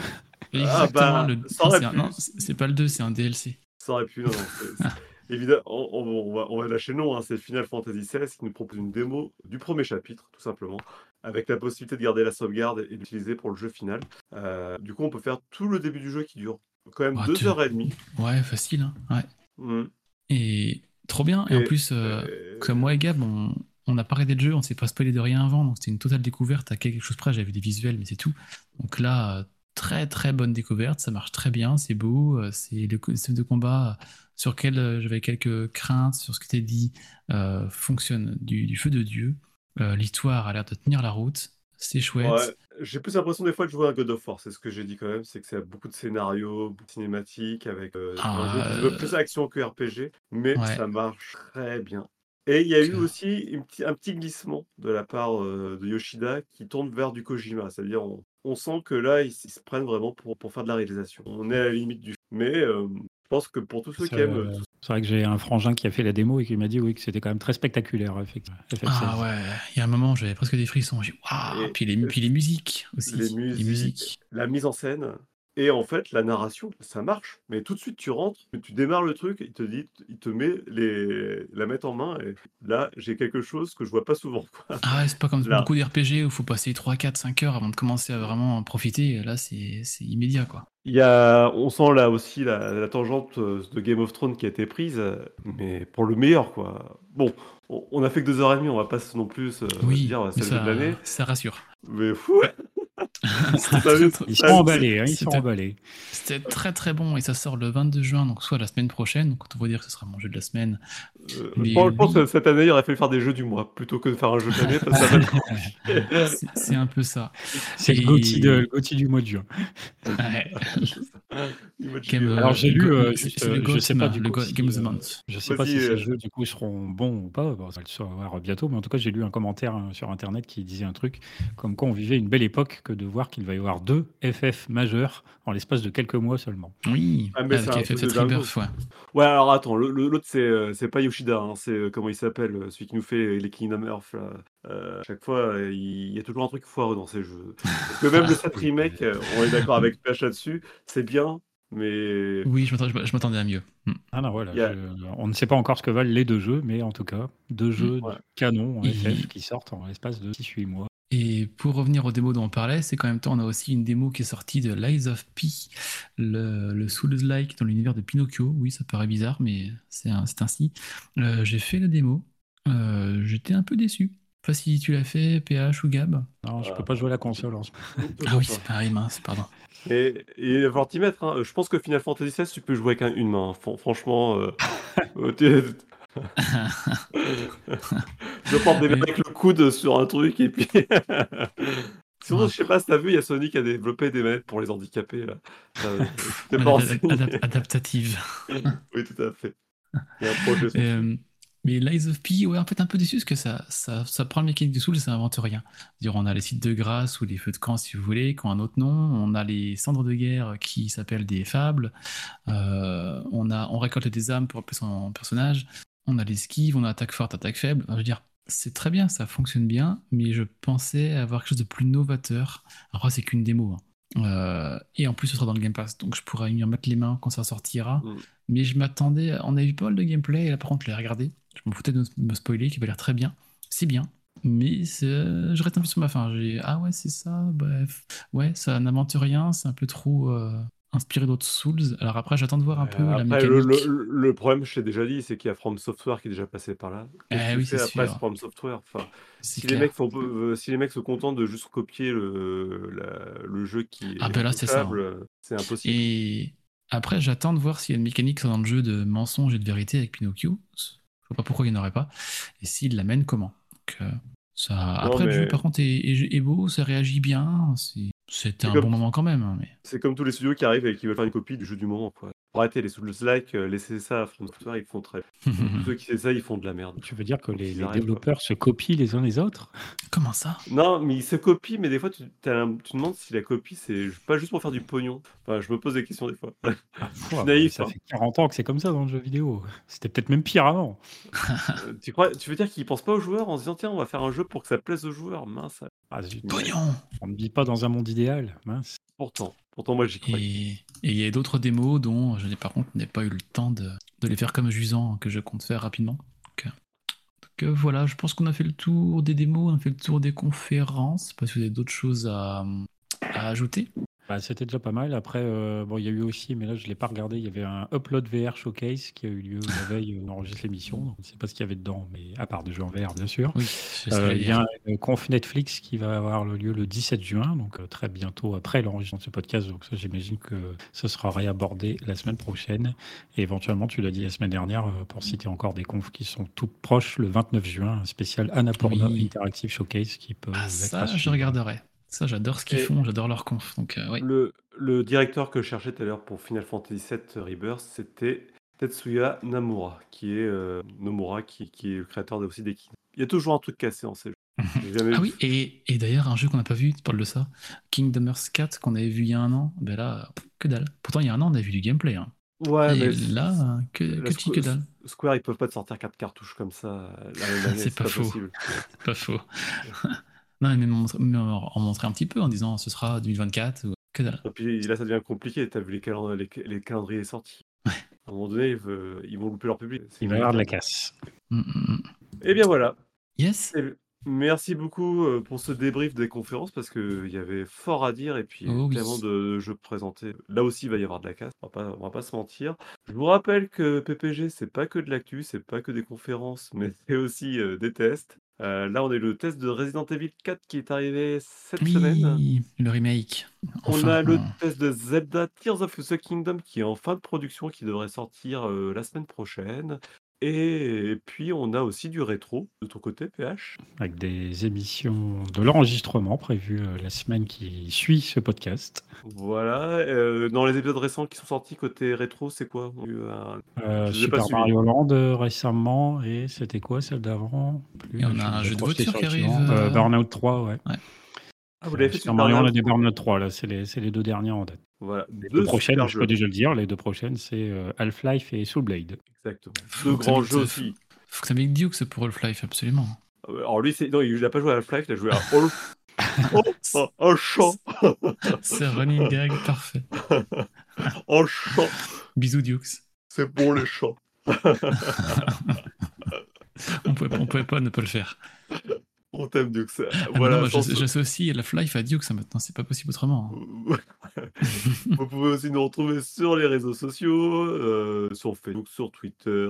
Ah, bah, le... ça aurait c'est un- pu. non, c'est c'est pas le 2, c'est un DLC. Ça aurait pu, non, non, c'est- c'est- Évidemment, on, va, on va lâcher le nom, hein, c'est Final Fantasy XVI qui nous propose une démo du premier chapitre, tout simplement, avec la possibilité de garder la sauvegarde et d'utiliser pour le jeu final. Euh, du coup, on peut faire tout le début du jeu qui dure quand même Ah, deux tu- heures et demie. Ouais, facile. hein, Ouais. Mm. Et trop bien. Et, en plus, euh, euh, comme moi et Gab, on on n'a pas arrêté le jeu, on s'est pas spoilé de rien avant, donc c'était une totale découverte à quelque chose près. J'avais des visuels, mais c'est tout. Donc là, très très bonne découverte, ça marche très bien, c'est beau, euh, c'est le système de combat sur lequel euh, j'avais quelques craintes sur ce qui était dit euh, fonctionne du, du feu de Dieu. Euh, L'histoire a l'air de tenir la route, c'est chouette. ouais, j'ai plus l'impression des fois de jouer à God of War, c'est ce que j'ai dit quand même, c'est que c'est beaucoup de scénarios, beaucoup de cinématiques, avec euh, Ah, un jeu veut plus action que RPG, mais Ouais. ça marche très bien. Et il y a eu aussi une petit- un petit glissement de la part euh, de Yoshida qui tourne vers du Kojima, c'est-à-dire on, on sent que là ils, se prennent vraiment pour, pour faire de la réalisation. On est à la limite du... Mais euh, je pense que pour tous ceux qui aiment... euh, c'est vrai que j'ai un frangin qui a fait la démo et qui m'a dit oui, que c'était quand même très spectaculaire, effectivement. Ah ouais, il y a un moment, j'avais presque des frissons. J'ai Waouh puis, les, puis les musiques aussi. les musiques, la mise en scène et en fait la narration, ça marche. Mais tout de suite tu rentres, tu démarres le truc, il te dit, il te met les la mettre en main et là j'ai quelque chose que je vois pas souvent. Quoi. Ah c'est pas comme Là. beaucoup d'RPG où il faut passer 3, 4, 5 heures avant de commencer à vraiment en profiter. Là, c'est immédiat, quoi. Il y a, on sent là aussi la, la tangente euh, de Game of Thrones qui a été prise, euh, mais pour le meilleur quoi. Bon, on, on a fait que deux heures et demie, on va pas non plus euh, Oui, dire mais c'est l'année, ça rassure. Mais fou. Ça, Ils Ça, sont emballés, hein, ils sont c'était- emballés. c'était très très bon et ça sort le 22 juin, donc soit la semaine prochaine, donc on va dire que ce sera mon jeu de la semaine. Euh, Mais je pense oui. que cette année, il aurait fallu faire des jeux du mois plutôt que de faire un jeu de l'année ça C'est un peu ça. C'est le Et- Gauthier de- le Gauthier du mois de juin. Ouais. Game, juillet. Alors, euh, j'ai lu, euh, juste, euh, je sais pas du le coup si, Game of the euh, Month. Je sais pas si ces euh. jeux du coup seront bons ou pas, bon, on va le savoir bientôt, mais en tout cas j'ai lu un commentaire hein, sur internet qui disait un truc comme quoi on vivait une belle époque que de voir qu'il va y avoir deux FF majeurs en l'espace de quelques mois seulement. Oui, Ah, mais c'est un avec de FF dingo. Rebirth, ouais. Ouais, alors attends, l'autre c'est euh, c'est pas Yoshida, hein, c'est euh, comment il s'appelle, euh, celui qui nous fait les Kingdom Hearts. Là. Euh, à chaque fois, il y a toujours un truc foireux dans ces jeux. Parce que même le 7 remake, on est d'accord avec PH là-dessus, c'est bien, mais Oui, je m'attendais- je m'attendais à mieux. Hmm. Ah non, voilà, je- on ne sait pas encore ce que valent les deux jeux, mais en tout cas, deux jeux Ouais. canons en qui sortent en l'espace de 6-8 mois. Et pour revenir aux démos dont on parlait, c'est qu'en même temps, on a aussi une démo qui est sortie de Lies of P, le, le Souls-like dans l'univers de Pinocchio. Oui, ça paraît bizarre, mais c'est ainsi. Euh, J'ai fait la démo. Euh, J'étais un peu déçu. Pas si tu l'as fait, PH ou Gab? Non, je Ah. peux pas jouer à la console en ce moment. Ah oui, c'est pareil, mince, pardon. Et, et il va falloir t'y mettre. hein. Je pense que Final Fantasy XVI, tu peux jouer avec un- une main. Fran- franchement, euh, euh, je porte des mecs avec le coude sur un truc et puis. Sinon, je sais pas si t'as vu, il y a Sony qui a développé des manettes pour les handicapés. Là. Pas Adap- adaptative. Oui, tout à fait. Il y a un projet sur Et, euh, mais Lies of P, ouais, en fait, un peu déçu parce que ça, ça, ça prend le mécanique de Souls et ça invente rien. Dire, on a les sites de grâce ou les feux de camp, si vous voulez, qui ont un autre nom. On a les cendres de guerre qui s'appellent des fables. Euh, on, a, on récolte des âmes pour appeler son personnage. On a l'esquive, on a attaque forte, attaque faible. Enfin, je veux dire, c'est très bien, ça fonctionne bien, mais je pensais avoir quelque chose de plus novateur. Après, c'est qu'une démo. hein. Euh, et en plus, ce sera dans le Game Pass, donc je pourrais y mettre les mains quand ça sortira. Mm. Mais je m'attendais, on a eu pas mal de gameplay, et là par contre, je l'ai regardé. Je me foutais de me spoiler, qui va l'air très bien. C'est bien. Mais c'est- je reste un peu sur ma fin. J'ai ah ouais, c'est ça, bref. Ouais, ça n'invente rien, c'est un peu trop euh, inspiré d'autres Souls. Alors après, j'attends de voir un peu la Après, mécanique. le- le problème, je t'ai déjà dit, c'est qu'il y a From Software qui est déjà passé par là. Eh oui, c'est après From Software? Enfin, si, les mecs font, euh, si les mecs se contentent de juste copier le, la- le jeu qui est Ah ben là, c'est ça, euh, c'est impossible. Et après, j'attends de voir s'il y a une mécanique dans le jeu de mensonge et de vérité avec Pinocchio. Je vois pas pourquoi il n'y en aurait pas. Et s'il l'amène, comment? Donc, euh, ça... Après, le jeu, par contre, est, est- est beau, ça réagit bien. c'est- C'était un comme- bon moment quand même. hein, mais... C'est comme tous les studios qui arrivent et qui veulent faire une copie du jeu du moment. Quoi. Pour arrêter les Souls-like, euh, laissez ça à From Software, ils font très. Tous ceux qui font ça, ils font de la merde. Tu veux dire que les, développeurs se copient les uns les autres? Comment ça? Non, mais ils se copient, mais des fois, tu, t'as un- tu te demandes si la copie, c'est pas juste pour faire du pognon. Enfin, je me pose des questions des fois. Ouah, naïf, Ça hein. fait 40 ans que c'est comme ça dans le jeu vidéo. C'était peut-être même pire avant. Euh, tu, crois, tu veux dire qu'ils pensent pas aux joueurs en se disant, tiens, on va faire un jeu pour que ça plaise aux joueurs Mince. Ah. Pognon On ne vit pas dans un monde idéal. Mince. Pourtant, pourtant, moi, j'y crois. Et et il y a d'autres démos dont je n'ai par contre pas eu le temps de, les faire comme jusant que je compte faire rapidement. Donc, euh, euh, voilà, je pense qu'on a fait le tour des démos, on a fait le tour des conférences. Je sais pas si vous avez d'autres choses à ajouter. Bah, C'était déjà pas mal. Après, euh, bon, il y a eu aussi, mais là je l'ai pas regardé, il y avait un Upload VR Showcase qui a eu lieu la veille où on enregistre l'émission. Donc, Je ne sais pas ce qu'il y avait dedans, mais à part des jeux en VR, bien sûr. Oui, Euh, il y a un conf Netflix qui va avoir lieu le 17 juin, donc euh, très bientôt après l'enregistrement de ce podcast. Donc ça, j'imagine que ce sera réabordé la semaine prochaine. Et éventuellement, tu l'as dit la semaine dernière, euh, pour citer encore des confs qui sont toutes proches, le 29 juin, un spécial Annapurna Oui. Interactive Showcase qui peut Ah, ça, je regarderai. Ça, j'adore ce qu'ils Et- font, j'adore leur conf. Donc, euh, oui. Le, le directeur que je cherchais tout à l'heure pour Final Fantasy VII Rebirth, c'était Tetsuya Namura, qui est euh, Nomura, qui, qui est le créateur de- aussi des. Il y a toujours un truc cassé en ces jeux. Jamais Ah oui, et, et d'ailleurs, un jeu qu'on n'a pas vu, tu parles de ça, Kingdom Hearts 4, qu'on avait vu il y a un an, ben là, que dalle. Pourtant, il y a un an, on a vu du gameplay. hein. Ouais, et mais là, que, la que petit Squ- que dalle. Square, ils peuvent pas te sortir quatre cartouches comme ça euh, C'est pas faux. possible. C'est pas faux. Non, mais même en même montrer un petit peu en disant ce sera 2024 ou que dalle. Et puis là, ça devient compliqué. T'as vu les, calend- les, les calendriers sortis. Ouais. À un moment donné, ils, veulent- ils vont louper leur public. Il va y avoir de la casse. Mm, mm, mm. Et bien voilà. Yes Eh Merci beaucoup euh, pour ce débrief des conférences parce qu'il y avait fort à dire et puis Oh oui. tellement de jeux présentés. Là aussi, il va y avoir de la casse, on va pas, on va pas se mentir. Je vous rappelle que PPG, c'est pas que de l'actu, c'est pas que des conférences, mais c'est aussi euh, des tests. Euh, là, on a eu le test de Resident Evil 4 qui est arrivé cette semaine. Oui, le remake. On a le test de Zelda Tears of the Kingdom qui est en fin de production, qui devrait sortir euh, la semaine prochaine. Et puis, on a aussi du rétro de ton côté, PH. avec des émissions de l'enregistrement prévues euh, la semaine qui suit ce podcast. Voilà. euh, dans les épisodes récents qui sont sortis côté rétro, c'est quoi? On a eu un- Euh, Je pas Super suivis. Mario Land euh, récemment, et c'était quoi celle d'avant? Plus, a je un jeu de projeté voiture qui arrive. Euh, euh, Burnout 3, ouais. Ah, vous l'avez fait Super Mario Land et Burnout 3, là, c'est les, c'est les deux derniers en date. Voilà. Les Deux deux prochaines, je peux déjà le dire, les deux prochaines, c'est euh, Half-Life et Soul Blade. Exactement. Faut Deux que ça grands mette- jeux aussi. Faut que ça mette Duke pour Half-Life, absolument. Euh, Alors lui, c'est... non, il n'a pas joué à Half-Life, il a joué à All... oh, oh, un chant C'est un running gag parfait. Un chant Bisous Dukes. C'est bon les chants On pouvait, on pouvait pas ne pas le faire. On t'aime Dux. Ah, Voilà, non, moi, j'associe Half-Life à Dukes maintenant, c'est pas possible autrement. hein. Vous pouvez aussi nous retrouver sur les réseaux sociaux, euh, sur Facebook, sur Twitter,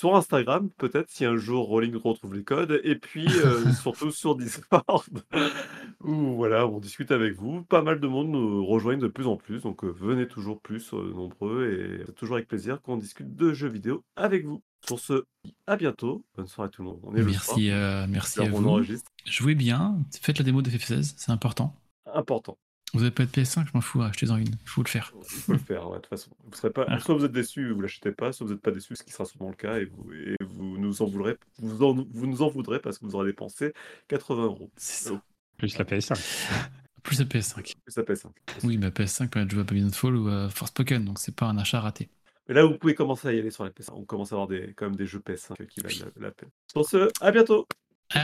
sur Instagram, peut-être si un jour Rolling retrouve les codes, et puis euh, surtout sur Discord, où voilà, on discute avec vous. Pas mal de monde nous rejoignent de plus en plus, donc euh, venez toujours plus euh, nombreux, et c'est toujours avec plaisir qu'on discute de jeux vidéo avec vous. Sur ce, à bientôt. Bonne soirée à tout le monde. On est Merci, merci à on vous. enregistre. Jouez bien, faites la démo de FF16, c'est important. Important. Vous avez pas de PS5, je m'en fous, achetez-en une, il faut le faire. Il faut le faire, ouais, de toute façon. Vous serez pas... Soit vous êtes déçu, vous l'achetez pas, soit vous n'êtes pas déçu, ce qui sera sûrement le cas, et vous, et vous nous en voudrez, vous, en- vous nous en voudrez parce que vous aurez dépensé 80 euros. C'est ça. Plus la PS5. Plus la PS5. Ça pèse. hein. Oui, ma PS5 permet de jouer à Babylon Fall ou à Forspoken, donc c'est pas un achat raté. Mais là, vous pouvez commencer à y aller sur la PS5. On commence à avoir des, quand même des jeux PS5 qui valent Oui. la, la peine. Sur ce, à bientôt Ciao,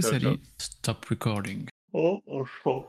salut. ciao. Stop recording. Oh, un chant